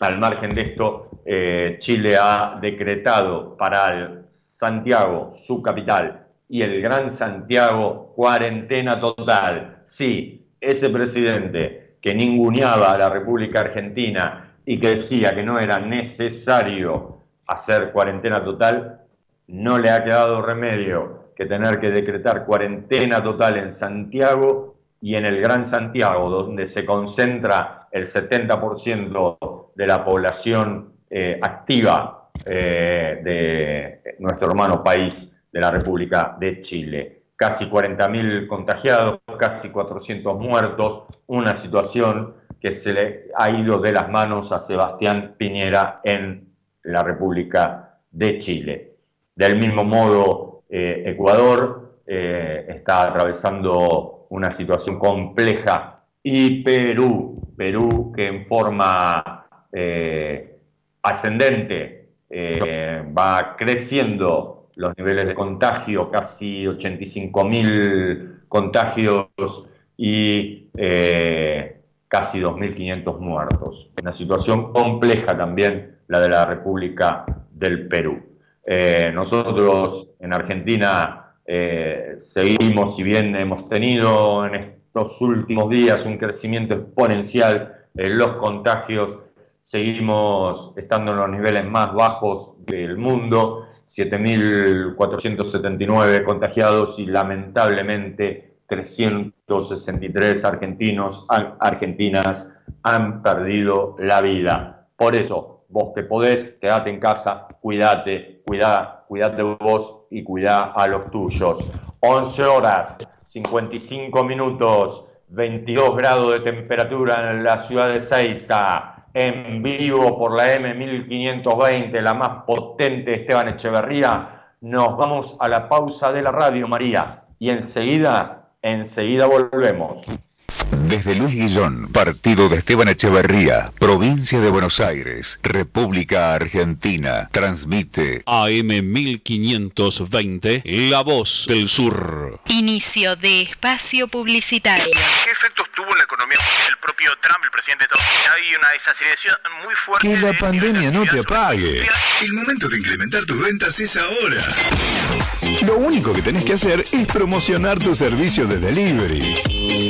al margen de esto, eh, Chile ha decretado para Santiago, su capital, y el Gran Santiago, cuarentena total. Sí, ese presidente que ninguneaba a la República Argentina y que decía que no era necesario hacer cuarentena total, no le ha quedado remedio que tener que decretar cuarentena total en Santiago y en el Gran Santiago, donde se concentra el 70% de la población eh, activa eh, de nuestro hermano país de la República de Chile. Casi 40.000 contagiados, casi 400 muertos, una situación que se le ha ido de las manos a Sebastián Piñera en la República de Chile. Del mismo modo, eh, Ecuador está atravesando una situación compleja y Perú, Perú que en forma eh, ascendente va creciendo los niveles de contagio, casi 85 mil contagios y casi 2.500 muertos. Una situación compleja también la de la República del Perú. Eh, nosotros en Argentina eh, seguimos, si bien hemos tenido en estos últimos días un crecimiento exponencial en los contagios, seguimos estando en los niveles más bajos del mundo, 7.479 contagiados y lamentablemente 363 argentinos, argentinas han perdido la vida. Por eso, vos que podés, quedate en casa, cuídate, cuidá, cuidate vos y cuidá a los tuyos. 11 horas, 55 minutos 22 grados de temperatura en la ciudad de Ceiza, en vivo por la M1520, la más potente Esteban Echeverría. Nos vamos a la pausa de la radio, María, y enseguida, enseguida volvemos. Desde Luis Guillón, partido de Esteban Echeverría, provincia de Buenos Aires, República Argentina, transmite AM 1520, La Voz del Sur. Inicio de espacio publicitario. ¿Qué efectos tuvo en la economía el propio Trump, el presidente de Estados Unidos? Hay una desaceleración muy fuerte. Que la de- pandemia no te apague. El momento de incrementar tus ventas es ahora. Lo único que tenés que hacer es promocionar tu servicio de delivery.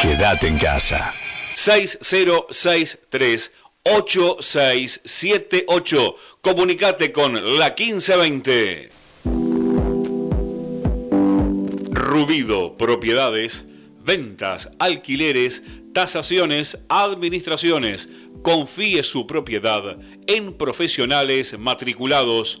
Quédate en casa. 6063 8678. Comunicate con la 1520. Rubido Propiedades, ventas, alquileres, tasaciones, administraciones. Confíe su propiedad en profesionales matriculados.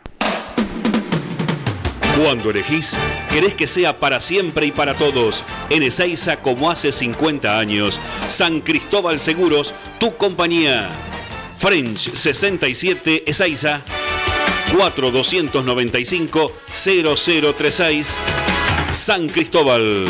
Cuando elegís, querés que sea para siempre y para todos. En Ezeiza, como hace 50 años. San Cristóbal Seguros, tu compañía. French 67 Ezeiza. 4295-0036. San Cristóbal.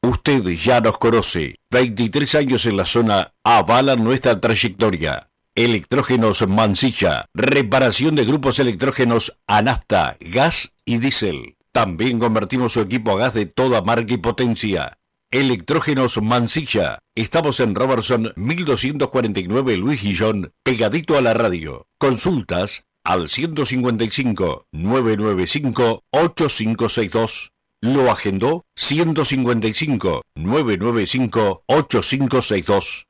Usted ya nos conoce. 23 años en la zona avalan nuestra trayectoria. Electrógenos Mansilla. Reparación de grupos electrógenos a gas y diésel. También convertimos su equipo a gas de toda marca y potencia. Electrógenos Mansilla. Estamos en Robertson 1249 Luis Guillón, pegadito a la radio. Consultas al 155 995 8562. Lo agendó 155 995 8562.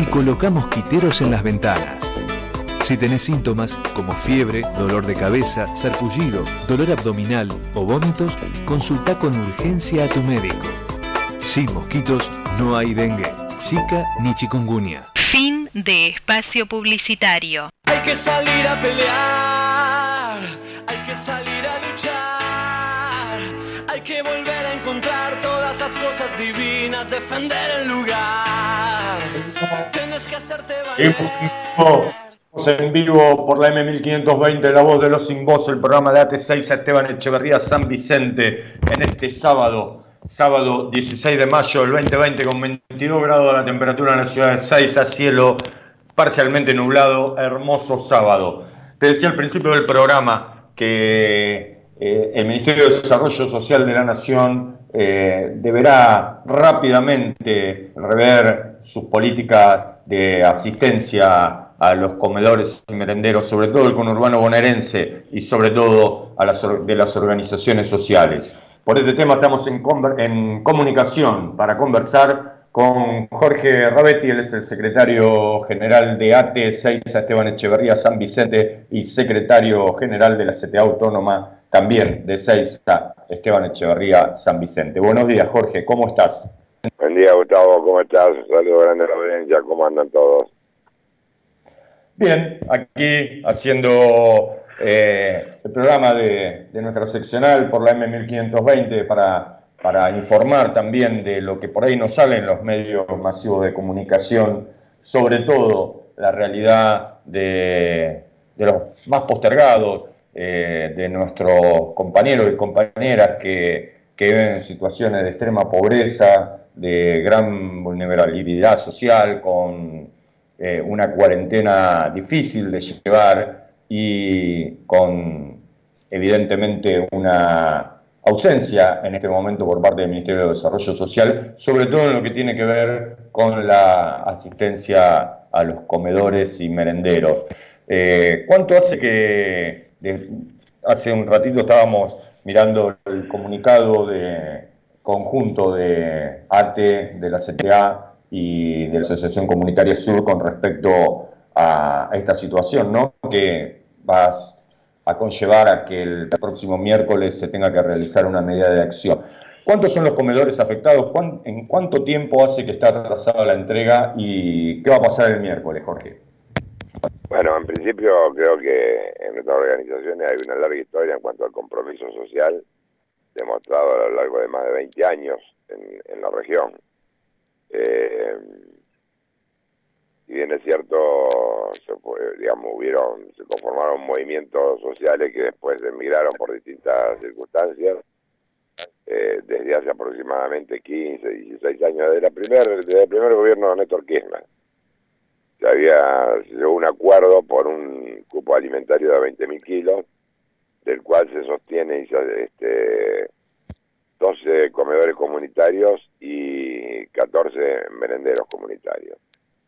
y coloca mosquiteros en las ventanas. Si tenés síntomas como fiebre, dolor de cabeza, sarpullido, dolor abdominal o vómitos, consulta con urgencia a tu médico. Sin mosquitos no hay dengue, zika ni chikungunya. Fin Fin de espacio publicitario. Hay que salir a pelear, divinas, defender el lugar. Tienes que hacerte valer. Estamos en vivo por la M1520, La Voz de los Sin Voz, el programa de AT6 a Esteban Echeverría San Vicente, en este sábado, sábado 16 de mayo del 2020, con 22 grados la temperatura en la ciudad de 6 a cielo parcialmente nublado, hermoso sábado. Te decía al principio del programa que eh, el Ministerio de Desarrollo Social de la Nación eh, deberá rápidamente rever sus políticas de asistencia a los comedores y merenderos, sobre todo el conurbano bonaerense y sobre todo a las, de las organizaciones sociales. Por este tema estamos en, en comunicación para conversar con Jorge Rabetti, él es el secretario general de AT6 Esteban Echeverría San Vicente y secretario general de la CTA Autónoma también de 6 Esteban Echeverría San Vicente. Buenos días Jorge, ¿cómo estás? Buen día Gustavo, ¿cómo estás? Un saludo grande a la audiencia, ¿cómo andan todos? Bien, aquí haciendo eh, el programa de, nuestra seccional por la M1520 para, para informar también de lo que por ahí nos sale en los medios masivos de comunicación, sobre todo la realidad de, los más postergados, eh, de nuestros compañeros y compañeras que, que viven en situaciones de extrema pobreza, de gran vulnerabilidad social, con eh, una cuarentena difícil de llevar y con evidentemente una ausencia en este momento por parte del Ministerio de Desarrollo Social, sobre todo en lo que tiene que ver con la asistencia a los comedores y merenderos. Eh, ¿Cuánto hace que, hace un ratito estábamos mirando el comunicado de conjunto de ATE, de la CTA, y de la Asociación Comunitaria Sur con respecto a esta situación, ¿no? Que vas a conllevar a que el próximo miércoles se tenga que realizar una medida de acción. ¿Cuántos son los comedores afectados? ¿En cuánto tiempo hace que está atrasada la entrega? ¿Y qué va a pasar el miércoles, Jorge? Bueno, en principio creo que en nuestras organizaciones hay una larga historia en cuanto al compromiso social demostrado a lo largo de más de 20 años en la región. Eh, si bien es cierto, se, digamos, hubieron, se conformaron movimientos sociales que después emigraron por distintas circunstancias, eh, desde hace aproximadamente 15, 16 años, desde, la primer, desde el primer gobierno de Néstor Kirchner. Se había llegó un acuerdo por un cupo alimentario de 20.000 kilos, del cual se sostiene este, 12 comedores comunitarios y 14 merenderos comunitarios.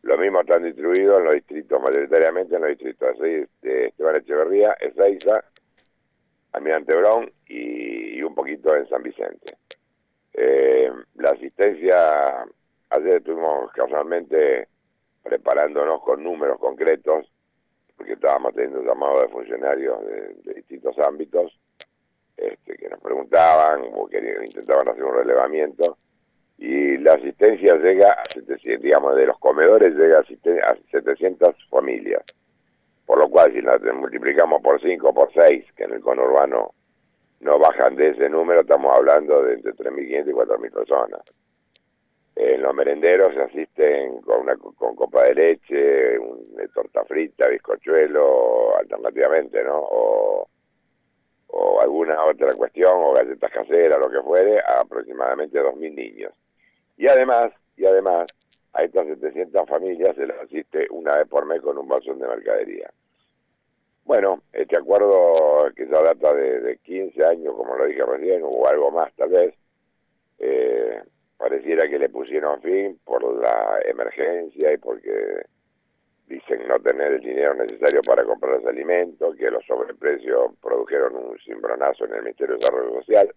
Lo mismo están distribuidos en los distritos, mayoritariamente en los distritos de Esteban Echeverría, Ezeiza, Almirante Brown y, un poquito en San Vicente. Eh, la asistencia, ayer estuvimos casualmente preparándonos con números concretos, porque estábamos teniendo llamados de funcionarios de distintos ámbitos, este, que nos preguntaban o que intentaban hacer un relevamiento y la asistencia llega a 700, digamos, de los comedores llega a 700 familias. Por lo cual, si la multiplicamos por 5 o por 6, que en el conurbano no bajan de ese número, estamos hablando de entre 3.500 y 4.000 personas. En los merenderos se asisten con una con copa de leche, un, torta frita, bizcochuelo, alternativamente, ¿no? O, o alguna otra cuestión, o galletas caseras, lo que fuere, a aproximadamente 2.000 niños. Y además, y además, a estas 700 familias se les asiste una vez por mes con un bolsón de mercadería. Bueno, este acuerdo que ya data de, 15 años, como lo dije recién, o algo más tal vez, eh, pareciera que le pusieron fin por la emergencia y porque dicen no tener el dinero necesario para comprar los alimentos, que los sobreprecios produjeron un cimbronazo en el Ministerio de Desarrollo Social.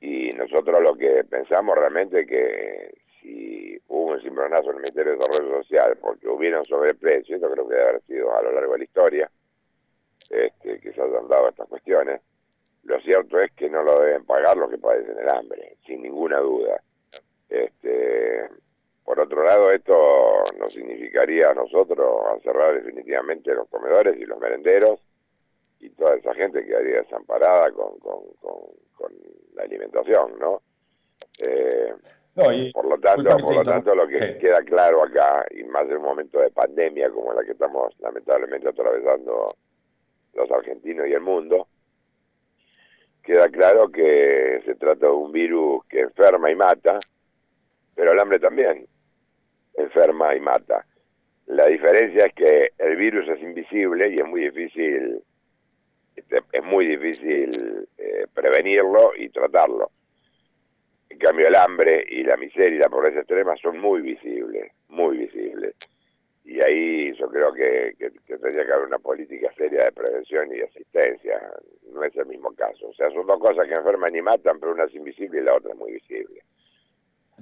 Y nosotros lo que pensamos realmente que si hubo un cimbronazo en el Ministerio de Desarrollo Social porque hubieron sobreprecios, esto creo que debe haber sido a lo largo de la historia, este, que se hayan dado estas cuestiones, lo cierto es que no lo deben pagar los que padecen el hambre, sin ninguna duda. Este, Por otro lado, esto nos significaría a nosotros cerrar definitivamente los comedores y los merenderos y toda esa gente quedaría desamparada con, con, con, la alimentación, ¿no? Eh, por lo tanto, por lo tanto, lo que queda claro acá, y más en un momento de pandemia como la que estamos lamentablemente atravesando los argentinos y el mundo, queda claro que se trata de un virus que enferma y mata, pero el hambre también enferma y mata. La diferencia es que el virus es invisible y es muy difícil es muy difícil eh, prevenirlo y tratarlo. En cambio, el hambre y la miseria y la pobreza extrema son muy visibles, muy visibles. Y ahí yo creo que, tendría que haber una política seria de prevención y de asistencia. No es el mismo caso. O sea, son dos cosas que enferman y matan, pero una es invisible y la otra es muy visible.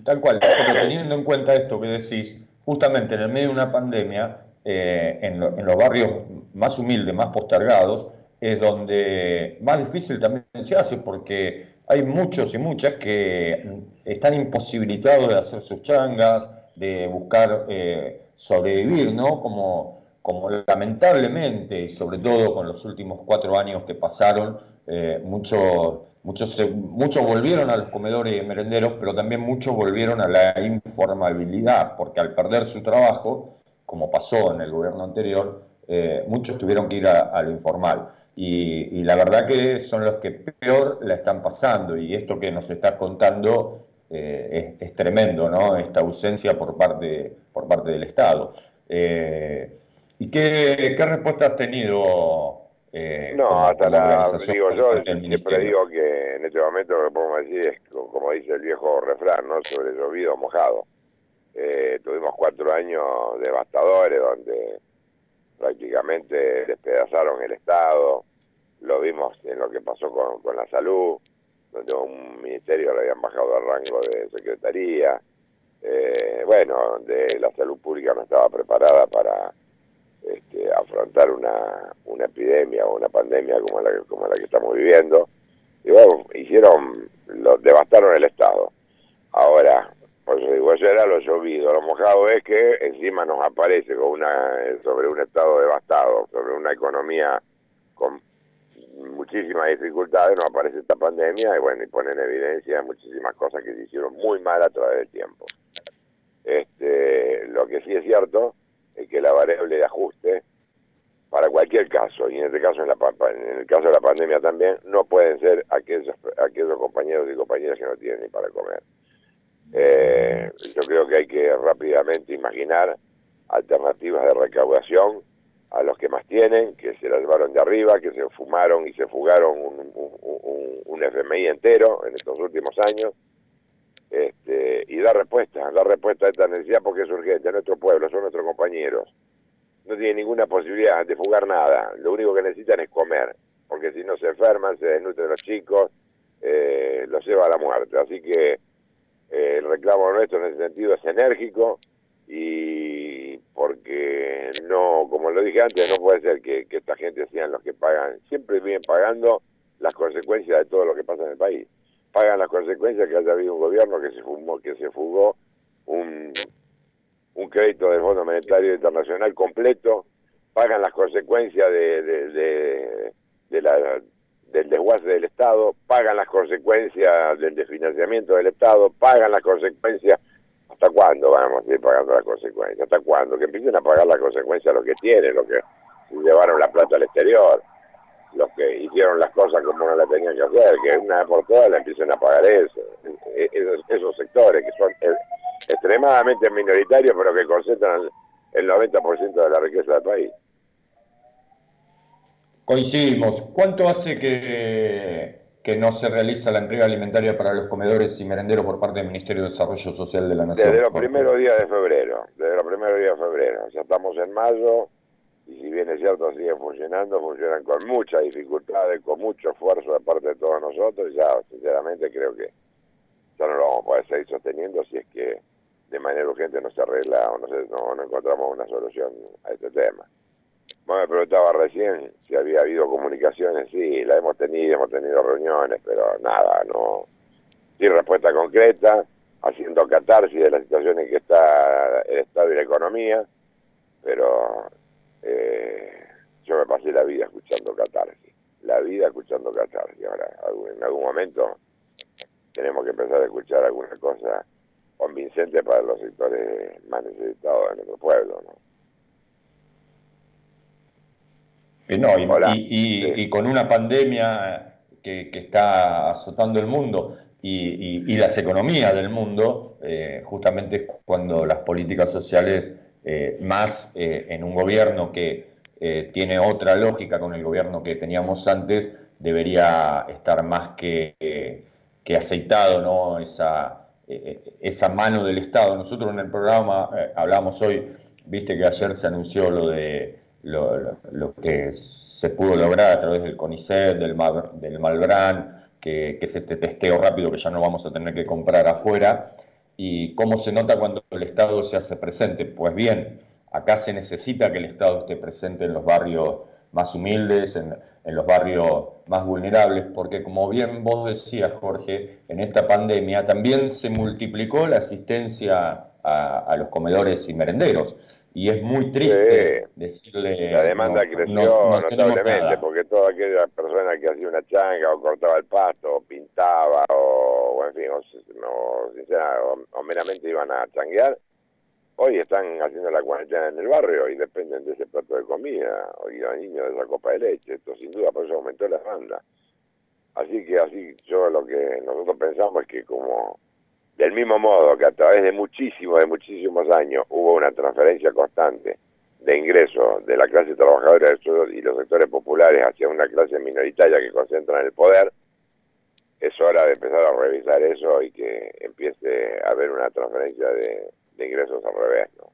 Tal cual, pero teniendo en cuenta esto que decís, justamente en el medio de una pandemia, eh, en, en los barrios más humildes, más postergados, es donde más difícil también se hace porque hay muchos y muchas que están imposibilitados de hacer sus changas, de buscar eh, sobrevivir, ¿no? Como, como lamentablemente, y sobre todo con los últimos cuatro años que pasaron, eh, muchos, muchos, muchos volvieron a los comedores y merenderos, pero también muchos volvieron a la informabilidad, porque al perder su trabajo, como pasó en el gobierno anterior, eh, muchos tuvieron que ir a lo informal. Y, la verdad que son los que peor la están pasando y esto que nos está contando eh, es, tremendo, ¿no? Esta ausencia por parte, por parte del Estado. Eh, ¿Y qué, qué, respuesta has tenido? Eh, no, hasta la, digo yo, siempre digo que en este momento lo que podemos decir es, como dice el viejo refrán, ¿no? Sobre llovido mojado. tuvimos cuatro años devastadores donde prácticamente despedazaron el Estado, lo vimos en lo que pasó con, la salud, donde un ministerio le habían bajado el rango de secretaría, eh, bueno, donde la salud pública no estaba preparada para este, afrontar una, una epidemia o una pandemia como la, como la que estamos viviendo, y bueno, hicieron, lo, devastaron el Estado. Ahora, por eso digo, eso era lo llovido. Lo mojado es que encima nos aparece con una, sobre un estado devastado, sobre una economía con muchísimas dificultades, nos aparece esta pandemia y bueno, y pone en evidencia muchísimas cosas que se hicieron muy mal a través del tiempo. Este, lo que sí es cierto es que la variable de ajuste para cualquier caso, y en este caso en, la, en el caso de la pandemia también, no pueden ser aquellos, aquellos compañeros y compañeras que no tienen ni para comer. Eh, yo creo que hay que rápidamente imaginar alternativas de recaudación a los que más tienen, que se la llevaron de arriba, que se fumaron y se fugaron un, un, FMI entero en estos últimos años, este, y dar respuesta, dar respuesta a esta necesidad porque es urgente, nuestro pueblo, son nuestros compañeros. No tienen ninguna posibilidad de fugar nada, lo único que necesitan es comer, porque si no se enferman, se desnutren los chicos, eh, los lleva a la muerte. Así que el reclamo nuestro en ese sentido es enérgico y porque no, como lo dije antes, no puede ser que, esta gente sean los que pagan, siempre vienen pagando las consecuencias de todo lo que pasa en el país. Pagan las consecuencias que haya habido un gobierno que se fumó, que se fugó un, un crédito del Fondo Monetario Internacional completo, pagan las consecuencias de, de, de la del desguace del Estado, pagan las consecuencias del desfinanciamiento del Estado, pagan las consecuencias. ¿Hasta cuándo vamos a ir pagando las consecuencias? ¿Hasta cuándo? Que empiecen a pagar las consecuencias los que tienen, los que llevaron la plata al exterior, los que hicieron las cosas como no las tenían que hacer, que una vez por todas la empiecen a pagar eso, e-, esos, esos sectores que son eh, extremadamente minoritarios, pero que concentran el 90% de la riqueza del país. Coincidimos. ¿Cuánto hace que, que no se realiza la entrega alimentaria para los comedores y merenderos por parte del Ministerio de Desarrollo Social de la Nación? Desde los primeros días de febrero, desde los primeros días de febrero. Ya estamos en mayo y si bien es cierto siguen funcionando, funcionan con mucha dificultad, con mucho esfuerzo de parte de todos nosotros. Ya, sinceramente, creo que ya no lo vamos a poder seguir sosteniendo si es que de manera urgente no se arregla o no, se, no encontramos una solución a este tema. Vos me preguntaba recién si había habido comunicaciones, sí, la hemos tenido, hemos tenido reuniones, pero nada, no, sin respuesta concreta. haciendo catarsis de la situación en que está el Estado y la economía, pero eh, yo me pasé la vida escuchando catarsis, la vida escuchando catarsis. Ahora, en algún momento tenemos que empezar a escuchar alguna cosa convincente para los sectores más necesitados de nuestro pueblo, ¿no? Y, no, y, con una pandemia que, está azotando el mundo y, las economías del mundo, eh, justamente cuando las políticas sociales, eh, más eh, en un gobierno que tiene otra lógica con el gobierno que teníamos antes, debería estar más que, que aceitado ¿no? esa, esa mano del Estado. Nosotros en el programa hablamos hoy, viste que ayer se anunció lo de lo, que se pudo lograr a través del CONICET, del, del Malbrán, que, que se te testeo rápido, que ya no vamos a tener que comprar afuera, y cómo se nota cuando el Estado se hace presente. Pues bien, acá se necesita que el Estado esté presente en los barrios más humildes, en, los barrios más vulnerables, porque como bien vos decías, Jorge, en esta pandemia también se multiplicó la asistencia a los comedores y merenderos y es muy triste decirle... La demanda creció notablemente, porque toda aquella persona que hacía una changa o cortaba el pasto o pintaba o, en fin, o, meramente iban a changuear, hoy están haciendo la cuarentena en el barrio y dependen de ese plato de comida, y los niños de esa copa de leche, esto sin duda por eso aumentó la demanda. Así que así yo lo que nosotros pensamos es que como del mismo modo que a través de muchísimos, de muchísimos años hubo una transferencia constante de ingresos de la clase trabajadora y los sectores populares hacia una clase minoritaria que concentra en el poder, es hora de empezar a revisar eso y que empiece a haber una transferencia de, ingresos al revés, ¿no?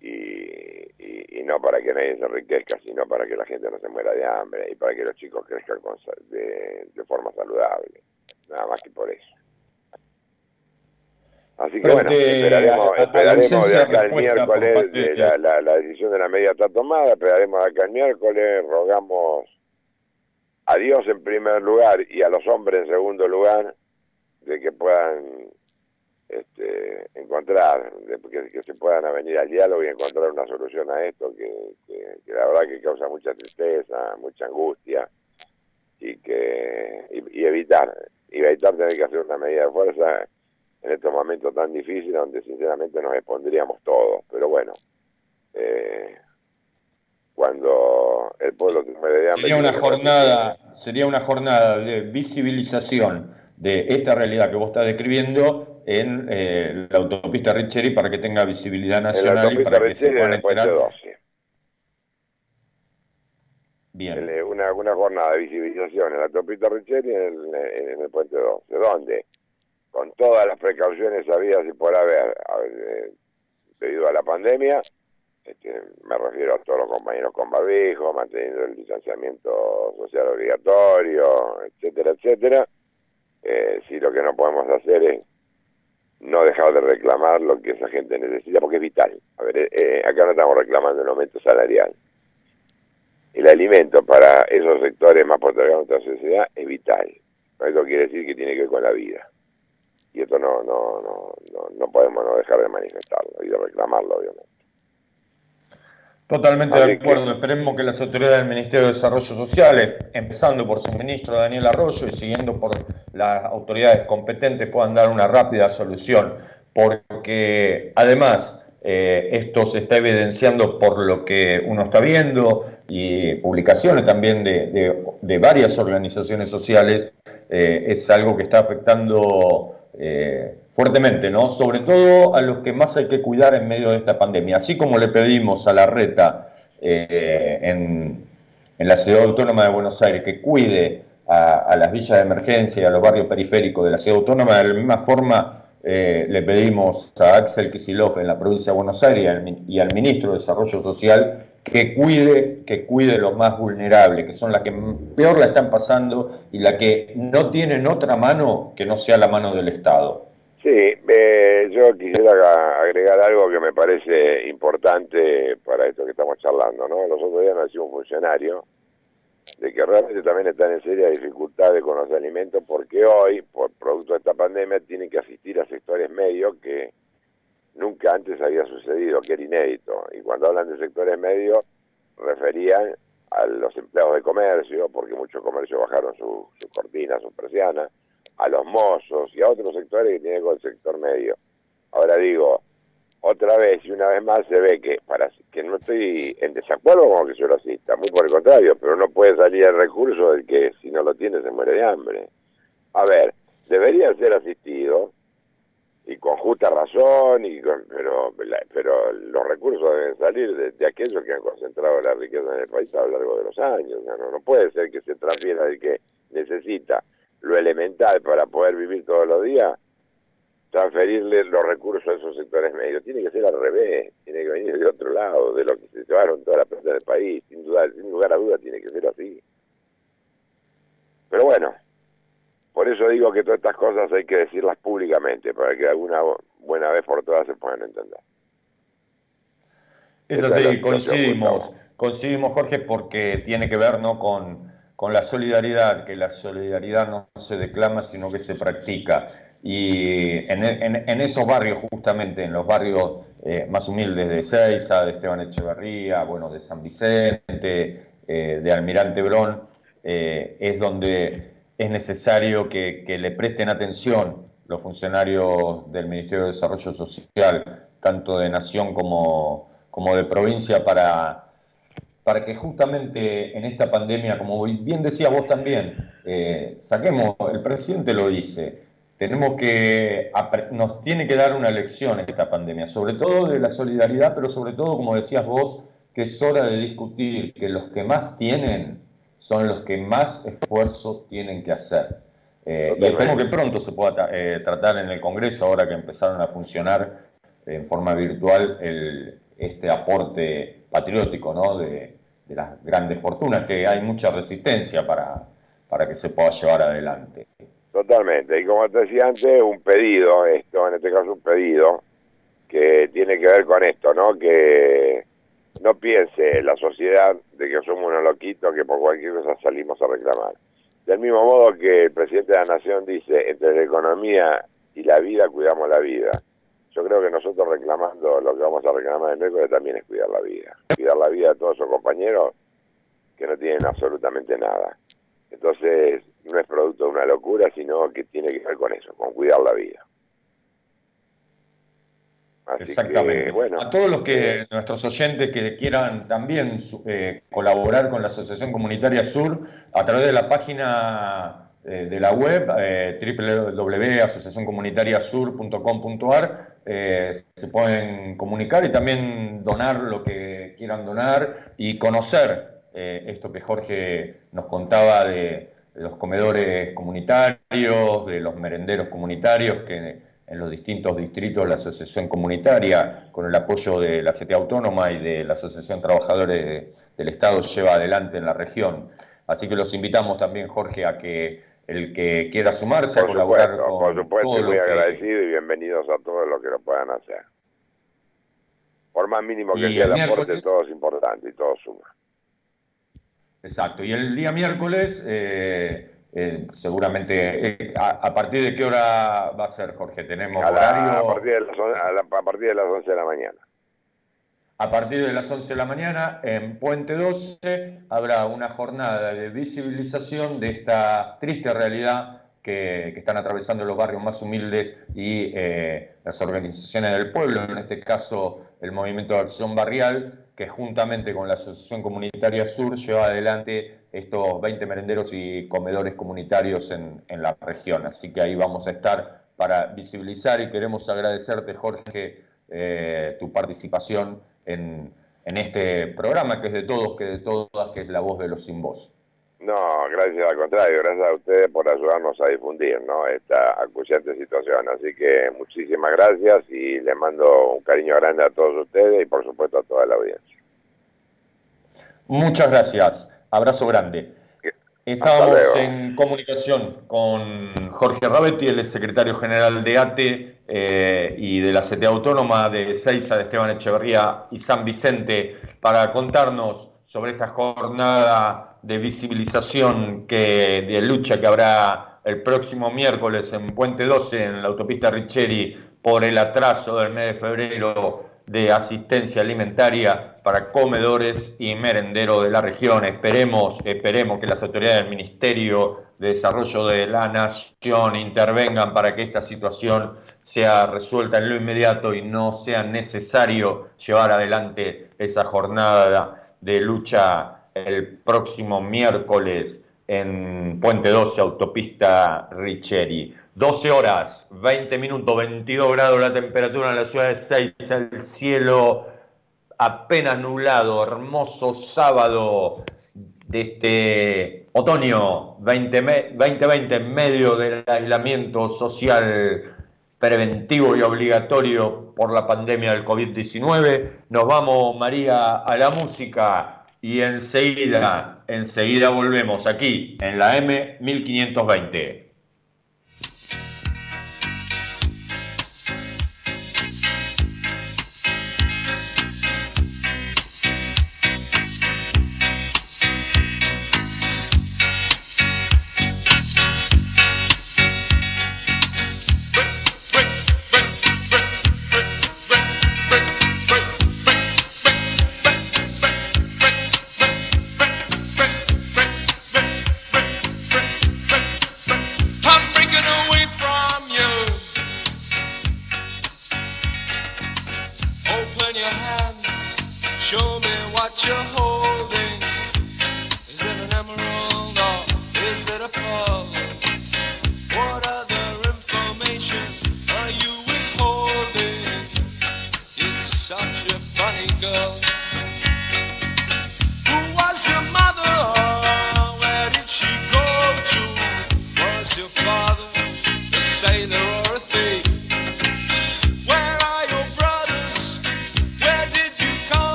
Y, no para que nadie se enriquezca, sino para que la gente no se muera de hambre y para que los chicos crezcan de forma saludable. Nada más que por eso. Así que bueno, esperaremos, esperaremos de acá el miércoles, la, la, decisión de la media está tomada, esperaremos de acá el miércoles, rogamos a Dios en primer lugar y a los hombres en segundo lugar de que puedan este, encontrar, de que, se puedan venir al diálogo y encontrar una solución a esto que, que, la verdad que causa mucha tristeza, mucha angustia y que y, evitar, y evitar tener que hacer una medida de fuerza en estos momentos tan difíciles donde sinceramente nos expondríamos todos. Pero bueno, eh, cuando el pueblo. Sería una, jornada, sería una jornada de visibilización de esta realidad que vos estás describiendo en eh, la autopista Richeri para que tenga visibilidad nacional y para que se puedan enterar. 12. Bien. Una, una jornada de visibilización en la autopista Richeri en el, en el puente 12. ¿Dónde? Con todas las precauciones habidas y por haber, eh, debido a la pandemia, este, me refiero a todos los compañeros con barbijo, manteniendo el distanciamiento social obligatorio, etcétera, etcétera. Eh, si lo que no podemos hacer es no dejar de reclamar lo que esa gente necesita, porque es vital. A ver, eh, acá no estamos reclamando un aumento salarial. El alimento para esos sectores más postergados de nuestra sociedad es vital. Eso quiere decir que tiene que ver con la vida y esto no, no, no, no, podemos no dejar de manifestarlo y de reclamarlo, obviamente. Totalmente de acuerdo. Esperemos que las autoridades del Ministerio de Desarrollo Social, empezando por su ministro Daniel Arroyo y siguiendo por las autoridades competentes, puedan dar una rápida solución. Porque además eh, esto se está evidenciando por lo que uno está viendo y publicaciones también de, de, varias organizaciones sociales. Eh, es algo que está afectando eh, fuertemente, ¿no? Sobre todo a los que más hay que cuidar en medio de esta pandemia. Así como le pedimos a la reta eh, en, la ciudad autónoma de Buenos Aires que cuide a, las villas de emergencia y a los barrios periféricos de la ciudad autónoma, de la misma forma eh, le pedimos a Axel Kisilov en la provincia de Buenos Aires y al ministro de Desarrollo Social que cuide, que cuide los más vulnerables, que son las que peor la están pasando y la que no tienen otra mano que no sea la mano del Estado. Sí, eh, yo quisiera agregar algo que me parece importante para esto que estamos charlando, ¿no? Los otros días nació un funcionario de que realmente también están en seria dificultades con los alimentos porque hoy, por producto de esta pandemia, tienen que asistir a sectores medios que nunca antes había sucedido, que era inédito. Y cuando hablan de sectores medios, referían a los empleados de comercio, porque muchos comercios bajaron su, su cortina, su persiana, a los mozos y a otros sectores que tienen con el sector medio. Ahora digo, otra vez y una vez más se ve que para que no estoy en desacuerdo con que yo lo asista, muy por el contrario, pero no puede salir el recurso del que si no lo tiene se muere de hambre. A ver, debería ser asistido y con justa razón, y pero, pero los recursos deben salir de, aquellos que han concentrado la riqueza en el país a lo largo de los años. No, no puede ser que se transfiera del que necesita lo elemental para poder vivir todos los días, transferirle los recursos a esos sectores medios. Tiene que ser al revés, tiene que venir de otro lado, de lo que se llevaron toda la plata del país. Sin, duda, sin lugar a duda tiene que ser así. Pero bueno, por eso digo que todas estas cosas hay que decirlas públicamente, para que alguna buena vez por todas se puedan entender. Es así, coincidimos, coincidimos Jorge, porque tiene que ver ¿no? con, con la solidaridad, que la solidaridad no se declama, sino que se practica. Y en, en, esos barrios, justamente, en los barrios eh, más humildes de Ceiza, de Esteban Echeverría, bueno, de San Vicente, eh, de Almirante Brón, eh, es donde es necesario que, le presten atención los funcionarios del Ministerio de Desarrollo Social, tanto de nación como, como de provincia, para, para que justamente en esta pandemia, como bien decía vos también, eh, saquemos, el presidente lo dice, tenemos que, nos tiene que dar una lección esta pandemia, sobre todo de la solidaridad, pero sobre todo, como decías vos, que es hora de discutir que los que más tienen son los que más esfuerzo tienen que hacer. Eh, y espero que pronto se pueda eh, tratar en el Congreso, ahora que empezaron a funcionar en forma virtual el, este aporte patriótico ¿no? de, las grandes fortunas, que hay mucha resistencia para, para que se pueda llevar adelante. Totalmente, y como te decía antes, un pedido, esto en este caso un pedido, que tiene que ver con esto, ¿no? Que no piense la sociedad de que somos unos loquitos que por cualquier cosa salimos a reclamar. Del mismo modo que el presidente de la Nación dice, entre la economía y la vida cuidamos la vida. Yo creo que nosotros reclamando lo que vamos a reclamar el miércoles también es cuidar la vida. Cuidar la vida de todos esos compañeros que no tienen absolutamente nada. Entonces, no es producto de una locura, sino que tiene que ver con eso, con cuidar la vida. Exactamente. bueno, a todos los que nuestros oyentes que quieran también eh, colaborar con la Asociación Comunitaria Sur a través de la página eh, de la web eh, www.asociacioncomunitariasur.com.ar se pueden comunicar y también donar lo que quieran donar y conocer esto que Jorge nos contaba de los comedores comunitarios, de los merenderos comunitarios que en los distintos distritos la asociación comunitaria, con el apoyo de la CTA Autónoma y de la Asociación Trabajadores del Estado, lleva adelante en la región. Así que los invitamos también, Jorge, a que el que quiera sumarse a colaborar con Por supuesto, muy agradecido y bienvenidos a todos los que lo puedan hacer. Por más mínimo que sea el aporte, todo es importante y todo suma. Exacto, y el día miércoles... Eh, eh, seguramente, eh, a, partir de qué hora va a ser, Jorge? ¿Tenemos horario? A partir, de las, a, partir de las 11 de la mañana. A partir de las 11 de la mañana, en Puente 12, habrá una jornada de visibilización de esta triste realidad que, están atravesando los barrios más humildes y eh, las organizaciones del pueblo, en este caso el Movimiento de Acción Barrial, que juntamente con la Asociación Comunitaria Sur lleva adelante estos 20 merenderos y comedores comunitarios en, la región. Así que ahí vamos a estar para visibilizar y queremos agradecerte, Jorge, eh, tu participación en, este programa que es de todos, que de todas, que es la voz de los sin voz. No, gracias al contrario, gracias a ustedes por ayudarnos a difundir ¿no? esta acuciante situación. Así que muchísimas gracias y les mando un cariño grande a todos ustedes y por supuesto a toda la audiencia. Muchas gracias. Abrazo grande. Estábamos en comunicación con Jorge Rabetti, el secretario general de ATE eh, y de la CTA Autónoma de Seiza, de Esteban Echeverría y San Vicente, para contarnos sobre esta jornada de visibilización que, de lucha que habrá el próximo miércoles en Puente 12, en la autopista Richeri, por el atraso del mes de febrero de asistencia alimentaria para comedores y merenderos de la región. Esperemos, esperemos que las autoridades del Ministerio de Desarrollo de la Nación intervengan para que esta situación sea resuelta en lo inmediato y no sea necesario llevar adelante esa jornada de lucha el próximo miércoles en Puente 12, autopista Richeri. 12 horas, 20 minutos, 22 grados la temperatura en la ciudad de Seis, el cielo apenas nublado, hermoso sábado de este otoño 2020 en medio del aislamiento social preventivo y obligatorio por la pandemia del COVID-19. Nos vamos, María, a la música y enseguida, enseguida volvemos aquí en la M1520.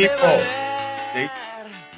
tipo, ¿sí?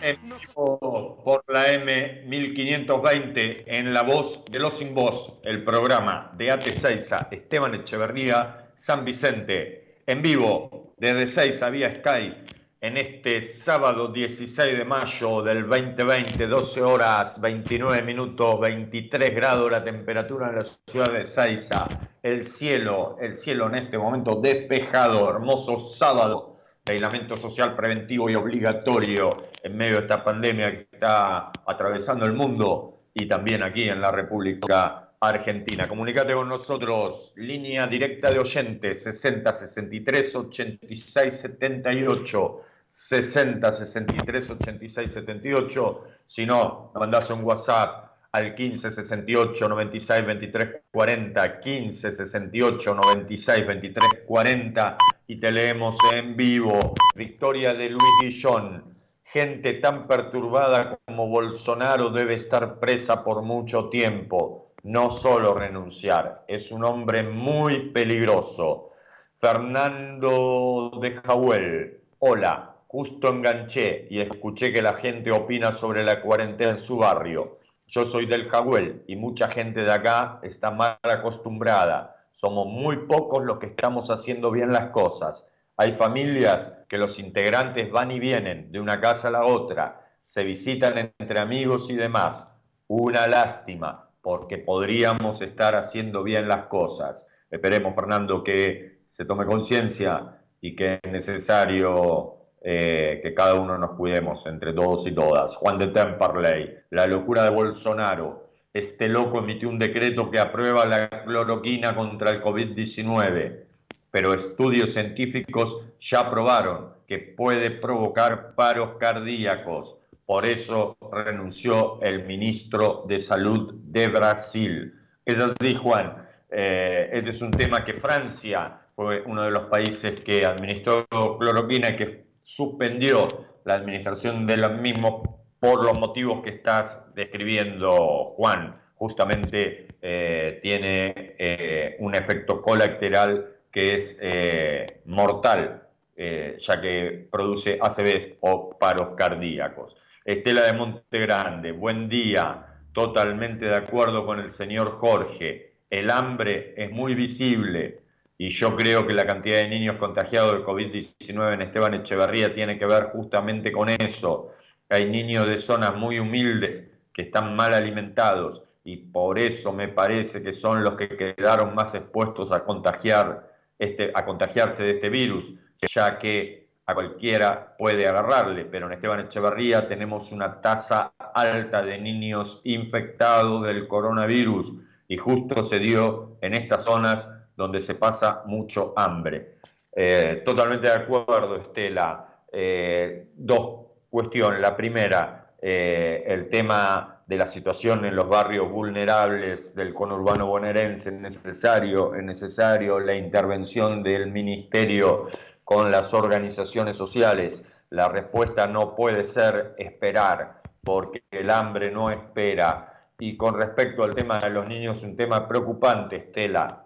en vivo por la M1520 en la voz de los sin voz, el programa de AT Seiza, Esteban Echeverría, San Vicente, en vivo desde Seiza vía Sky en este sábado 16 de mayo del 2020, 12 horas 29 minutos, 23 grados la temperatura en la ciudad de Seiza, el cielo, el cielo en este momento despejado, hermoso sábado aislamiento social preventivo y obligatorio en medio de esta pandemia que está atravesando el mundo y también aquí en la República Argentina. Comunicate con nosotros, línea directa de oyentes 60 63 86 78. 60 63 86 78. Si no, mandás un WhatsApp al 15 68 96 23 40. 15 68 96 23 40 y te leemos en vivo. Victoria de Luis Guillón. Gente tan perturbada como Bolsonaro debe estar presa por mucho tiempo, no solo renunciar. Es un hombre muy peligroso. Fernando de Jahuel, hola, justo enganché y escuché que la gente opina sobre la cuarentena en su barrio. Yo soy del Jahuel y mucha gente de acá está mal acostumbrada. Somos muy pocos los que estamos haciendo bien las cosas. Hay familias que los integrantes van y vienen de una casa a la otra, se visitan entre amigos y demás. Una lástima, porque podríamos estar haciendo bien las cosas. Esperemos, Fernando, que se tome conciencia y que es necesario eh, que cada uno nos cuidemos entre todos y todas. Juan de Temperley, la locura de Bolsonaro. Este loco emitió un decreto que aprueba la cloroquina contra el COVID-19 pero estudios científicos ya probaron que puede provocar paros cardíacos. Por eso renunció el ministro de Salud de Brasil. Es así, Juan. Eh, este es un tema que Francia fue uno de los países que administró cloroquina que suspendió la administración de los mismos por los motivos que estás describiendo, Juan. Justamente eh, tiene eh, un efecto colateral que es eh, mortal, ya que produce ACV o paros cardíacos. Estela de Monte Grande, buen día, totalmente de acuerdo con el señor Jorge. El hambre es muy visible y yo creo que la cantidad de niños contagiados del COVID-19 en Esteban Echeverría tiene que ver justamente con eso. Hay niños de zonas muy humildes que están mal alimentados y por eso me parece que son los que quedaron más expuestos a contagiar este, a contagiarse de este virus, ya que a cualquiera puede agarrarle, pero en Esteban Echeverría tenemos una tasa alta de niños infectados del coronavirus y justo se dio en estas zonas donde se pasa mucho hambre. Eh, totalmente de acuerdo, Estela. Eh, dos cuestiones. La primera, eh, el tema de la situación en los barrios vulnerables del conurbano bonaerense es necesario, es necesario la intervención del ministerio con las organizaciones sociales. La respuesta no puede ser esperar, porque el hambre no espera. Y con respecto al tema de los niños, un tema preocupante, Estela.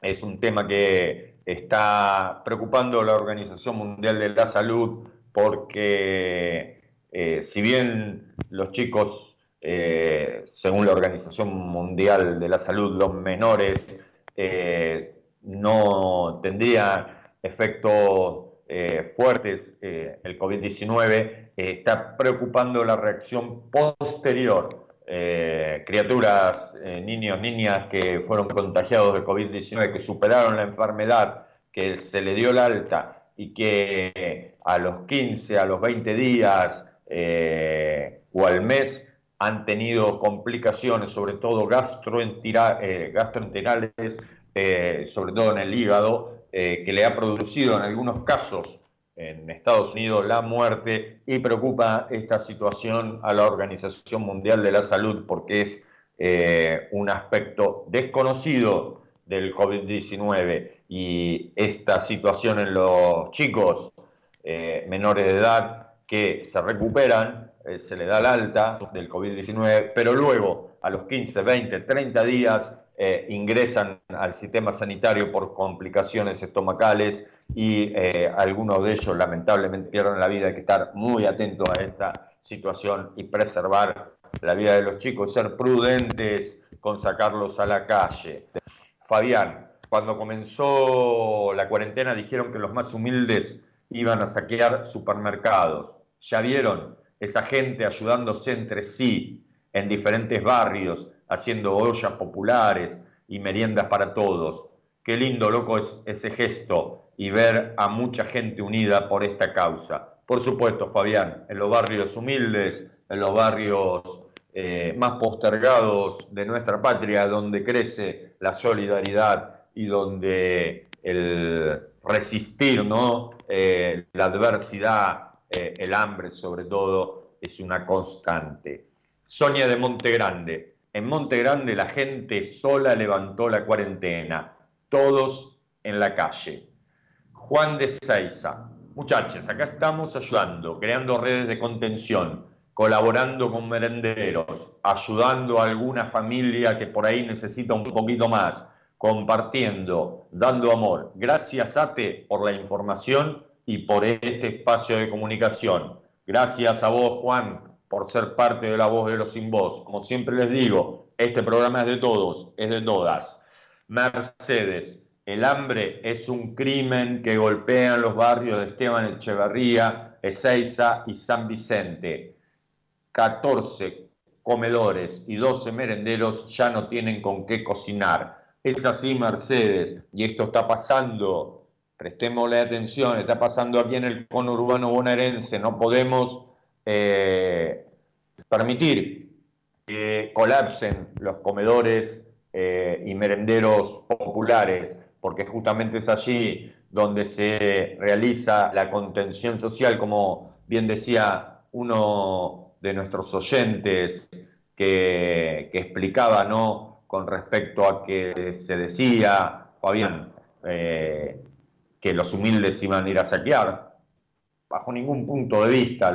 Es un tema que está preocupando a la Organización Mundial de la Salud porque eh, si bien los chicos eh, según la Organización Mundial de la Salud, los menores eh, no tendrían efectos fuertes el COVID-19, está preocupando la reacción posterior. criaturas, niños, niñas que fueron contagiados de COVID-19, que superaron la enfermedad, que se le dio la alta y que a los 15, a los 20 días o al mes han tenido complicaciones, sobre todo eh, gastroenterales, eh, sobre todo en el hígado, eh, que le ha producido en algunos casos en Estados Unidos la muerte y preocupa esta situación a la Organización Mundial de la Salud porque es un aspecto desconocido del COVID-19 y esta situación en los chicos menores de edad que se recuperan eh, se le da el alta del COVID-19, pero luego a los 15, 20, 30 días eh, ingresan al sistema sanitario por complicaciones estomacales y eh, algunos de ellos lamentablemente pierden la vida. Hay que estar muy atentos a esta situación y preservar la vida de los chicos, ser prudentes con sacarlos a la calle. Fabián, cuando comenzó la cuarentena dijeron que los más humildes iban a saquear supermercados. ¿Ya vieron? esa gente ayudándose entre sí en diferentes barrios, haciendo ollas populares y meriendas para todos. Qué lindo, loco, es ese gesto y ver a mucha gente unida por esta causa. Por supuesto, Fabián, en los barrios humildes, en los barrios eh, más postergados de nuestra patria, donde crece la solidaridad y donde el resistir ¿no? Eh, la adversidad el hambre sobre todo es una constante. Sonia de Monte Grande, En Monte Grande la gente sola levantó la cuarentena, todos en la calle. Juan de Seiza, muchachos, acá estamos ayudando, creando redes de contención, colaborando con merenderos, ayudando a alguna familia que por ahí necesita un poquito más, compartiendo, dando amor. Gracias, Ate, por la información y por este espacio de comunicación. Gracias a vos, Juan, por ser parte de la voz de los sin voz. Como siempre les digo, este programa es de todos, es de todas. Mercedes, el hambre es un crimen que golpea en los barrios de Esteban Echeverría, Ezeiza y San Vicente. 14 comedores y 12 merenderos ya no tienen con qué cocinar. Es así, Mercedes, y esto está pasando, prestémosle atención, está pasando aquí en el conurbano bonaerense, no podemos eh, permitir que colapsen los comedores eh, y merenderos populares, porque justamente es allí donde se realiza la contención social, como bien decía uno de nuestros oyentes que, que explicaba, ¿no? Con respecto a que se decía, Fabián, eh, que los humildes iban a ir a saquear, bajo ningún punto de vista.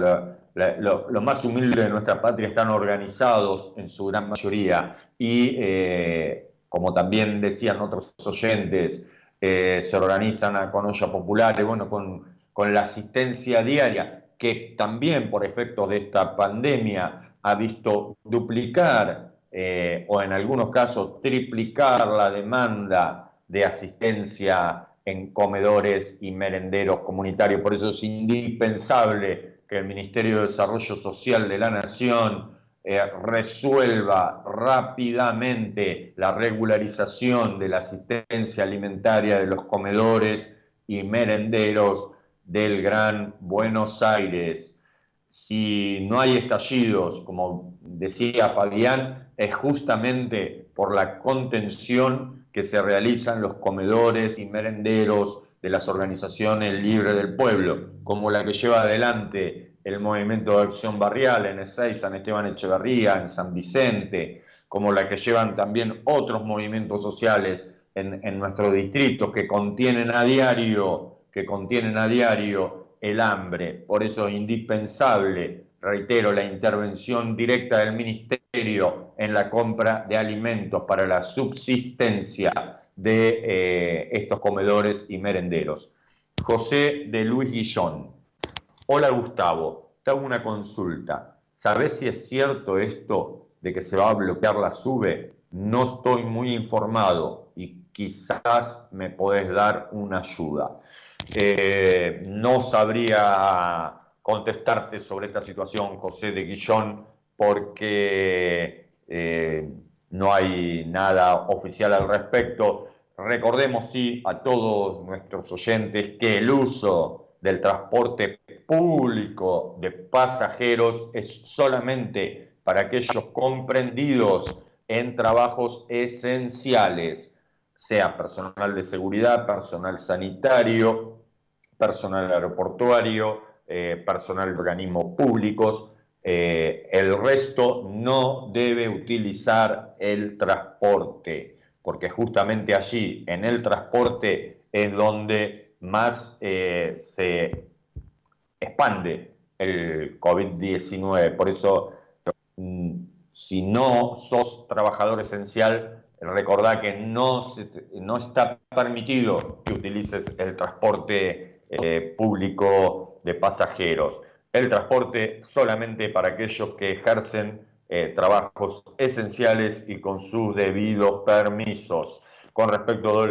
Los más humildes de nuestra patria están organizados en su gran mayoría y, eh, como también decían otros oyentes, eh, se organizan con olla populares, bueno, con, con la asistencia diaria, que también por efectos de esta pandemia ha visto duplicar eh, o en algunos casos triplicar la demanda de asistencia en comedores y merenderos comunitarios. Por eso es indispensable que el Ministerio de Desarrollo Social de la Nación eh, resuelva rápidamente la regularización de la asistencia alimentaria de los comedores y merenderos del Gran Buenos Aires. Si no hay estallidos, como decía Fabián, es justamente por la contención que se realizan los comedores y merenderos de las organizaciones libres del pueblo, como la que lleva adelante el movimiento de acción barrial en Ezeiza, San Esteban Echeverría, en San Vicente, como la que llevan también otros movimientos sociales en, en nuestro distrito que contienen a diario, que contienen a diario el hambre. Por eso es indispensable, reitero, la intervención directa del Ministerio en la compra de alimentos para la subsistencia de eh, estos comedores y merenderos. José de Luis Guillón. Hola Gustavo, te hago una consulta. ¿Sabes si es cierto esto de que se va a bloquear la SUBE? No estoy muy informado y quizás me podés dar una ayuda. Eh, no sabría contestarte sobre esta situación, José de Guillón, porque eh, no hay nada oficial al respecto. Recordemos, sí, a todos nuestros oyentes que el uso del transporte público de pasajeros es solamente para aquellos comprendidos en trabajos esenciales, sea personal de seguridad, personal sanitario, personal aeroportuario, eh, personal de organismos públicos, eh, el resto no debe utilizar el transporte, porque justamente allí, en el transporte, es donde más eh, se expande el COVID-19. Por eso, mm, si no sos trabajador esencial, recordá que no, no está permitido que utilices el transporte público de pasajeros el transporte solamente para aquellos que ejercen eh, trabajos esenciales y con sus debidos permisos. Con respecto a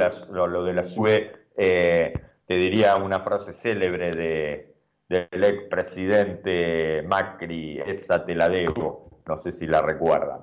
lo, de la SUE, eh, te diría una frase célebre de, del expresidente Macri, esa te la debo, no sé si la recuerdan.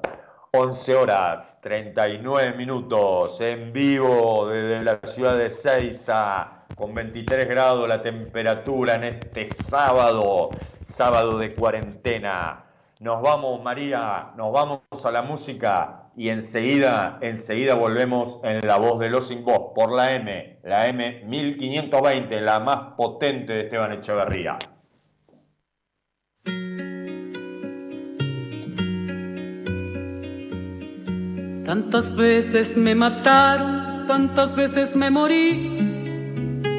11 horas 39 minutos en vivo desde la ciudad de Ceiza, con 23 grados la temperatura en este sábado, sábado de cuarentena. Nos vamos, María, nos vamos a la música y enseguida, enseguida volvemos en la voz de los sin por la M, la M 1520, la más potente de Esteban Echeverría. Tantas veces me mataron, tantas veces me morí.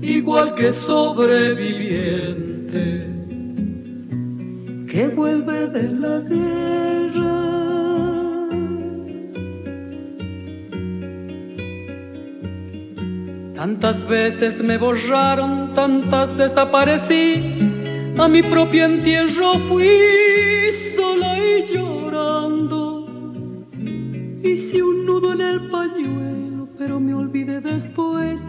igual que sobreviviente que vuelve de la guerra. Tantas veces me borraron, tantas desaparecí, a mi propio entierro fui sola y llorando. Hice un nudo en el pañuelo, pero me olvidé después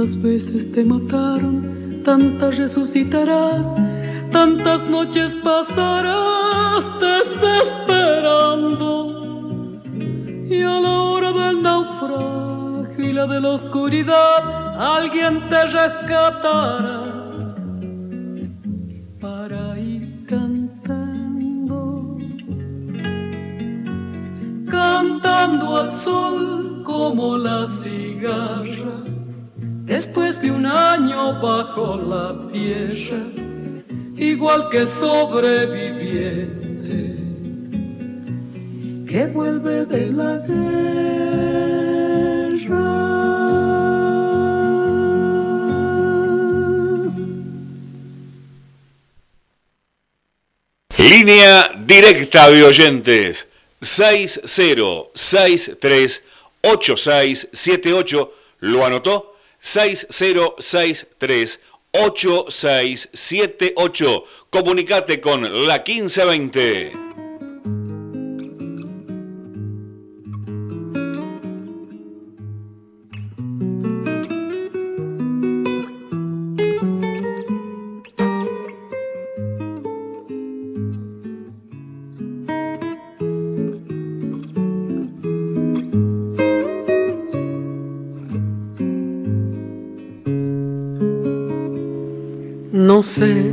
Tantas veces te mataron, tantas resucitarás, tantas noches pasarás desesperando. Y a la hora del naufragio y la de la oscuridad, alguien te rescatará. Para ir cantando, cantando al sol como la cigarra después de un año bajo la tierra, igual que sobreviviente que vuelve de la guerra. Línea directa de oyentes 60638678. ¿Lo anotó? 60638678. Comunicate con la 1520. No sé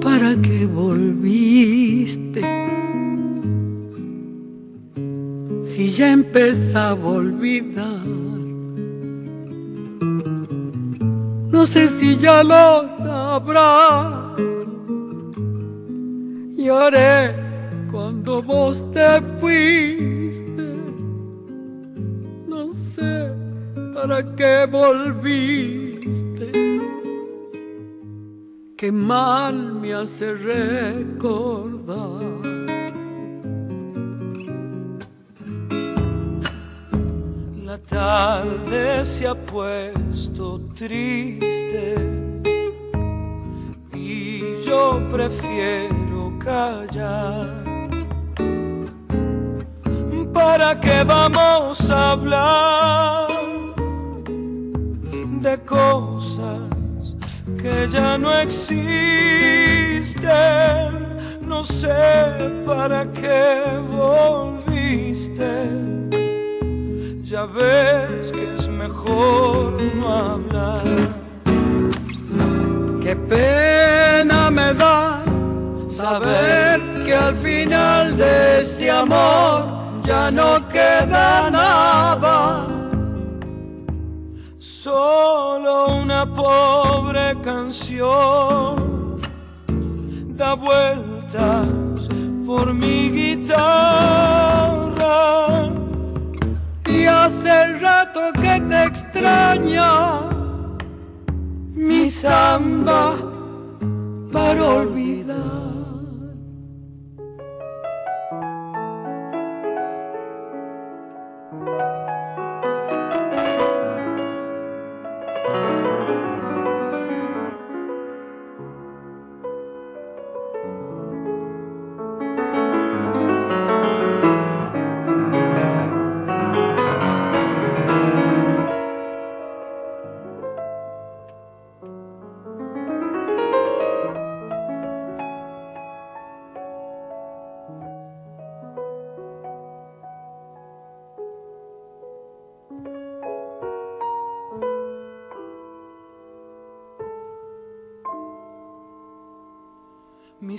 para qué volviste. Si ya empezaba a olvidar. No sé si ya lo sabrás. Lloré cuando vos te fuiste. No sé para qué volviste que mal me hace recordar. La tarde se ha puesto triste y yo prefiero callar. ¿Para qué vamos a hablar de cosas que ya no existen? No sé para qué volviste. Ya ves que es mejor no hablar. Qué pena me da saber que al final de este amor ya no queda nada. Solo una pobre canción da vueltas por mi guitarra. Y hace rato que te extraña mi samba para olvidar.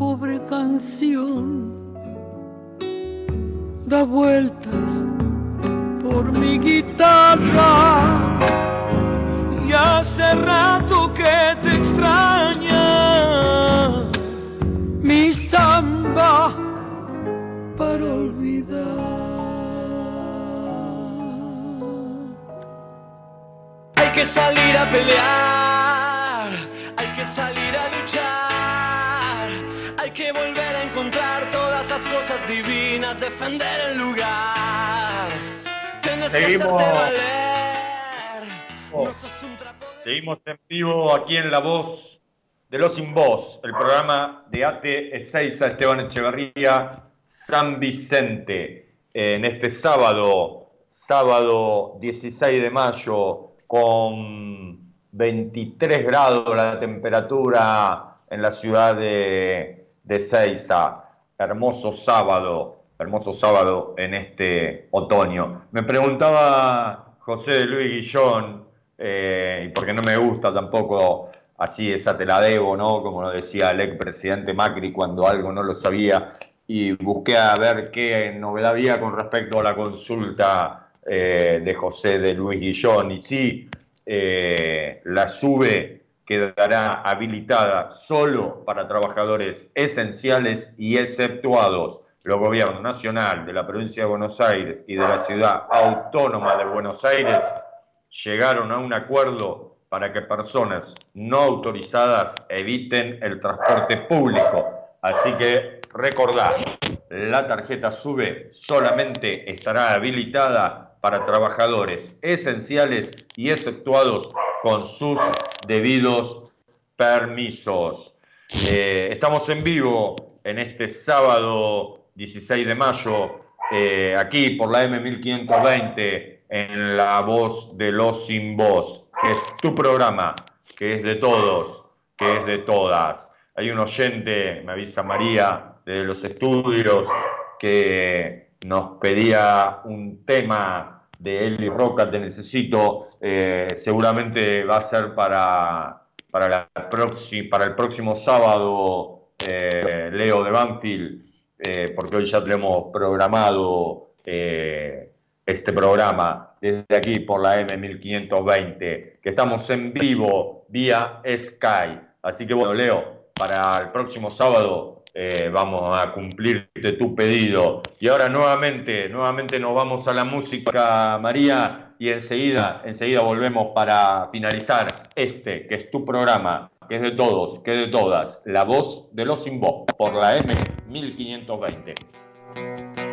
Pobre canción da vueltas por mi guitarra. Y hace rato que te extraña mi samba para olvidar. Hay que salir a pelear, hay que salir cosas divinas, defender el lugar. Tienes que Seguimos. hacerte valer. Oh. No sos un Seguimos en vivo aquí en La Voz de los Sin Voz, el programa de ATE Ezeiza, Esteban Echeverría, San Vicente, en este sábado, sábado 16 de mayo, con 23 grados la temperatura en la ciudad de, de Ezeiza. Hermoso sábado, hermoso sábado en este otoño. Me preguntaba José Luis Guillón, eh, y porque no me gusta tampoco así esa te la debo, ¿no? Como lo decía el expresidente Macri cuando algo no lo sabía, y busqué a ver qué novedad había con respecto a la consulta eh, de José de Luis Guillón, y sí, eh, la SUBE quedará habilitada solo para trabajadores esenciales y exceptuados. Los gobiernos nacional de la provincia de Buenos Aires y de la ciudad autónoma de Buenos Aires llegaron a un acuerdo para que personas no autorizadas eviten el transporte público. Así que recordad, la tarjeta SUBE solamente estará habilitada para trabajadores esenciales y exceptuados con sus debidos permisos. Eh, estamos en vivo en este sábado 16 de mayo, eh, aquí por la M1520, en la voz de los sin voz, que es tu programa, que es de todos, que es de todas. Hay un oyente, me avisa María, de los estudios, que nos pedía un tema de Eli Roca, te necesito, eh, seguramente va a ser para, para, la proxi- para el próximo sábado, eh, Leo de Banfield, eh, porque hoy ya tenemos programado este programa desde aquí por la M1520, que estamos en vivo vía Sky. Así que bueno, Leo, para el próximo sábado eh, vamos a cumplirte tu pedido. Y ahora nuevamente, nuevamente nos vamos a la música, María, y enseguida, enseguida volvemos para finalizar este, que es tu programa, que es de todos, que es de todas, la voz de los sin por la M1520.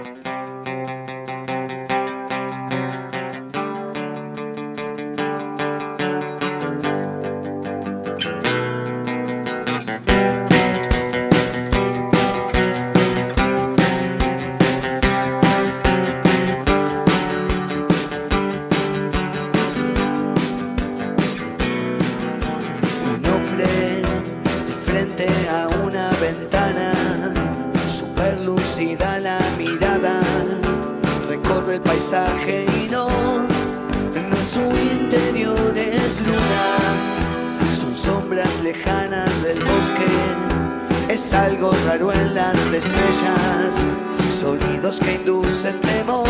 Es su interior, es luna. Son sombras lejanas del bosque, es algo raro en las estrellas, sonidos que inducen temor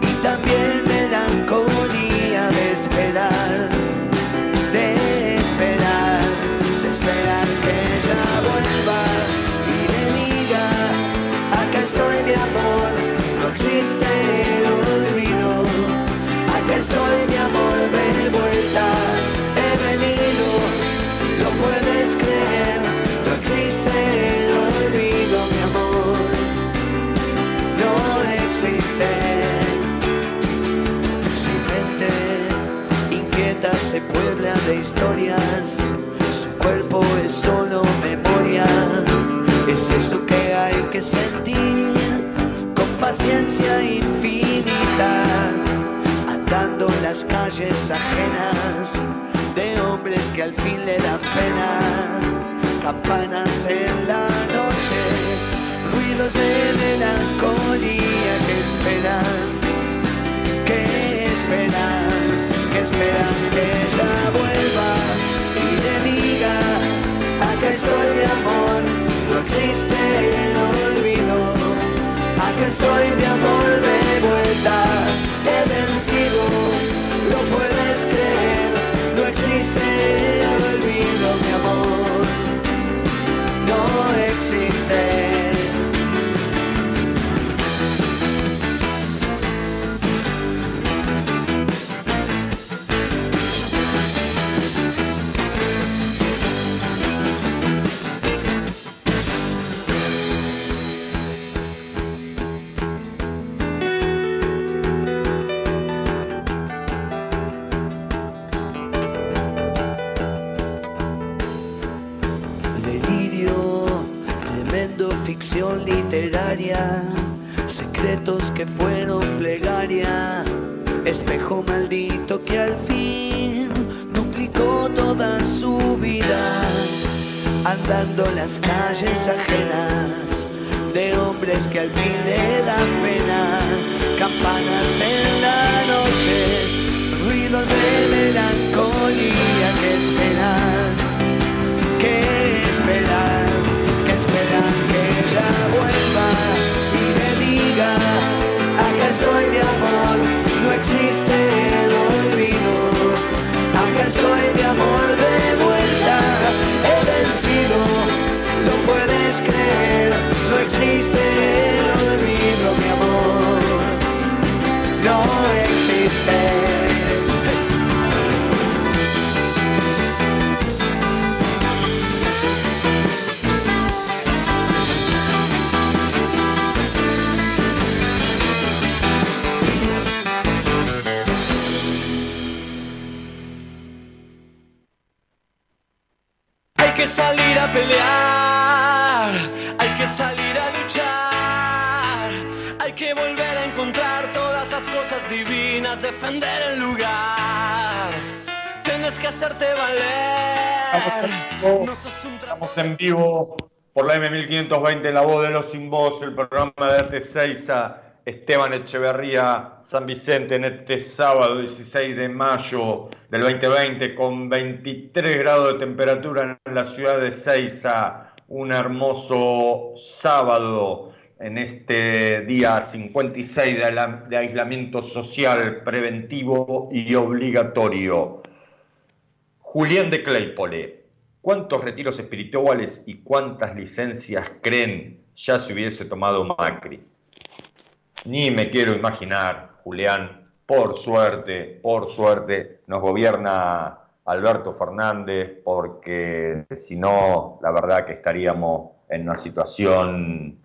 y también melancolía de esperar, existe el olvido, acá estoy mi amor de vuelta, he venido, lo puedes creer, no existe el olvido mi amor, no existe. Su mente inquieta se puebla de historias. Su cuerpo es solo memoria. Es eso que hay que sentir paciencia infinita. Andando las calles ajenas de hombres que al fin le dan pena. Campanas en la noche, ruidos de melancolía que esperan que esperan, que esperan que ella vuelva y le diga, acá estoy mi amor, no existe el estoy mi amor de vuelta, he vencido, lo puedes creer, no existe el olvido mi amor, no existe. Maldito que al fin duplicó toda su vida, andando las calles ajenas de hombres que al fin le dan pena, campanas en la noche, ruidos de melancolía que esperan que esperan, que esperan que ella vuelva y me diga, acá estoy mi amor, no existe estoy mi amor de vuelta, he vencido, lo puedes creer, no existe hacerte valer. Estamos en vivo por la M1520, La Voz de los Sin Voz, el programa de Arte 6 a Esteban Echeverría, San Vicente, en este sábado 16 de mayo del 2020, con 23 grados de temperatura en la ciudad de Seiza. Un hermoso sábado en este día 56 de ala- de aislamiento social preventivo y obligatorio. Julián de Claypole, ¿cuántos retiros espirituales y cuántas licencias creen ya se hubiese tomado Macri? Ni me quiero imaginar, Julián, por suerte, por suerte, nos gobierna Alberto Fernández, porque si no, la verdad que estaríamos en una situación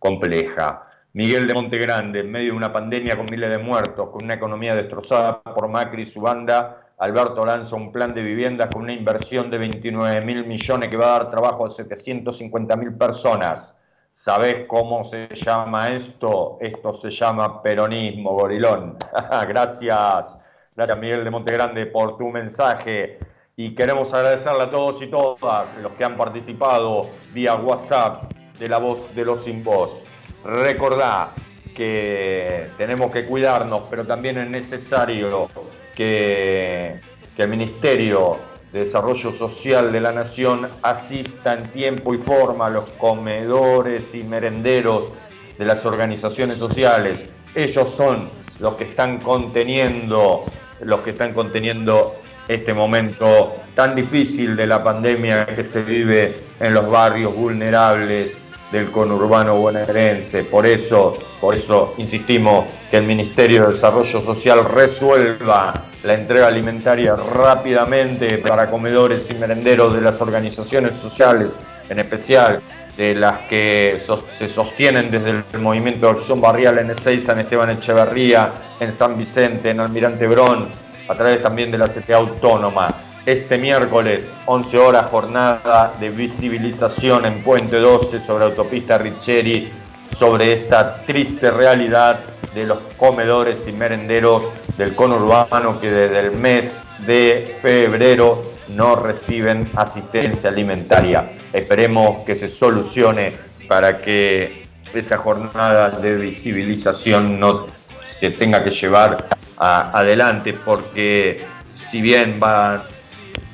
compleja. Miguel de Montegrande, en medio de una pandemia con miles de muertos, con una economía destrozada por Macri y su banda, Alberto lanza un plan de viviendas con una inversión de 29 mil millones que va a dar trabajo a 750 mil personas. ¿Sabés cómo se llama esto? Esto se llama peronismo, gorilón. <laughs> Gracias. Gracias Miguel de Montegrande por tu mensaje. Y queremos agradecerle a todos y todas los que han participado vía WhatsApp de la voz de los sin voz. Recordá, que tenemos que cuidarnos, pero también es necesario que, el Ministerio de Desarrollo Social de la Nación asista en tiempo y forma a los comedores y merenderos de las organizaciones sociales. Ellos son los que están conteniendo, los que están conteniendo este momento tan difícil de la pandemia que se vive en los barrios vulnerables del conurbano bonaerense. Por eso, por eso insistimos que el Ministerio de Desarrollo Social resuelva la entrega alimentaria rápidamente para comedores y merenderos de las organizaciones sociales, en especial de las que se sostienen desde el movimiento de acción barrial en Ezeiza, en Esteban Echeverría, en San Vicente, en Almirante Brón, a través también de la CTA Autónoma. Este miércoles, 11 horas, jornada de visibilización en Puente 12 sobre autopista Richeri, sobre esta triste realidad de los comedores y merenderos del conurbano que desde el mes de febrero no reciben asistencia alimentaria. Esperemos que se solucione para que esa jornada de visibilización no se tenga que llevar adelante, porque si bien va,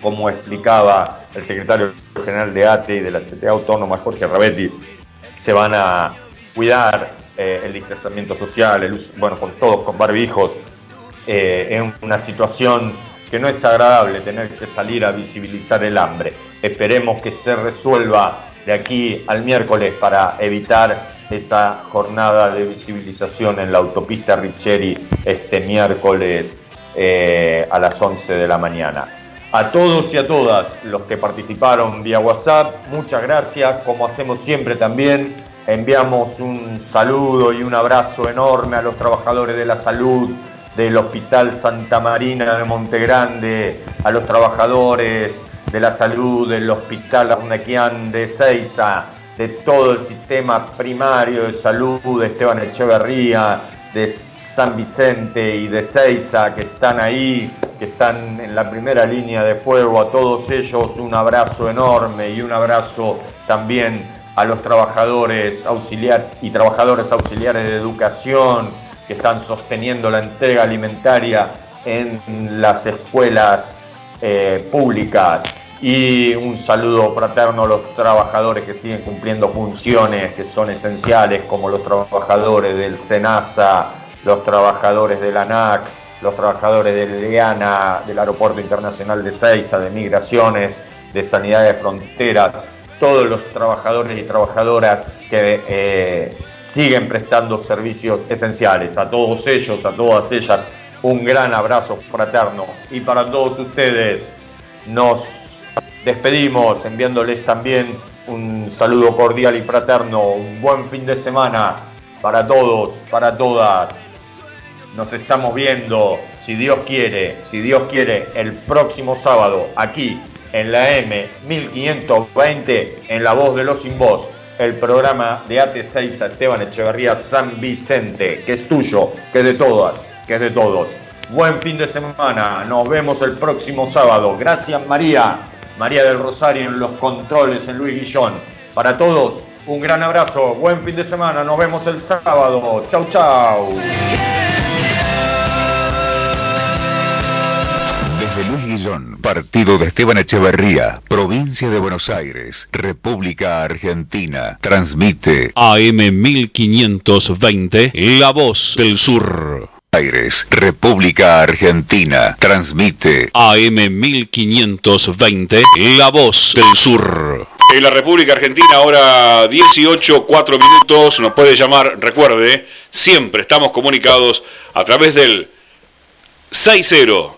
como explicaba el secretario general de ATE y de la CTA Autónoma, Jorge Rabetti, se van a cuidar eh, el distanciamiento social, el bueno, con todos, con barbijos, eh, en una situación que no es agradable tener que salir a visibilizar el hambre. Esperemos que se resuelva de aquí al miércoles para evitar esa jornada de visibilización en la autopista Richeri este miércoles eh, a las 11 de la mañana. A todos y a todas los que participaron vía WhatsApp, muchas gracias. Como hacemos siempre también, enviamos un saludo y un abrazo enorme a los trabajadores de la salud del Hospital Santa Marina de Montegrande, a los trabajadores de la salud del Hospital Arnequian de Ceiza, de todo el sistema primario de salud de Esteban Echeverría, de San Vicente y de Ceiza que están ahí, que están en la primera línea de fuego, a todos ellos un abrazo enorme y un abrazo también a los trabajadores auxiliar y trabajadores auxiliares de educación que están sosteniendo la entrega alimentaria en las escuelas eh, públicas y un saludo fraterno a los trabajadores que siguen cumpliendo funciones que son esenciales, como los trabajadores del SENASA, los trabajadores de la ANAC, los trabajadores de LEANA, del Aeropuerto Internacional de Ceiza, de Migraciones, de Sanidad de Fronteras, todos los trabajadores y trabajadoras que eh, siguen prestando servicios esenciales. A todos ellos, a todas ellas, un gran abrazo fraterno. Y para todos ustedes, nos despedimos enviándoles también un saludo cordial y fraterno, un buen fin de semana para todos, para todas. Nos estamos viendo, si Dios quiere, si Dios quiere, el próximo sábado aquí en la M 1520 en La Voz de los Sin Voz, el programa de AT6 Esteban Echeverría San Vicente, que es tuyo, que es de todas, que es de todos. Buen fin de semana, nos vemos el próximo sábado. Gracias María. María del Rosario en los controles en Luis Guillón. Para todos, un gran abrazo, buen fin de semana, nos vemos el sábado. Chau, chau. Desde Luis Guillón, partido de Esteban Echeverría, provincia de Buenos Aires, República Argentina, transmite AM 1520, La Voz del Sur. Aires, República Argentina, transmite AM 1520, La Voz del Sur. En la República Argentina, ahora 18, 4 minutos, nos puede llamar, recuerde, siempre estamos comunicados a través del 60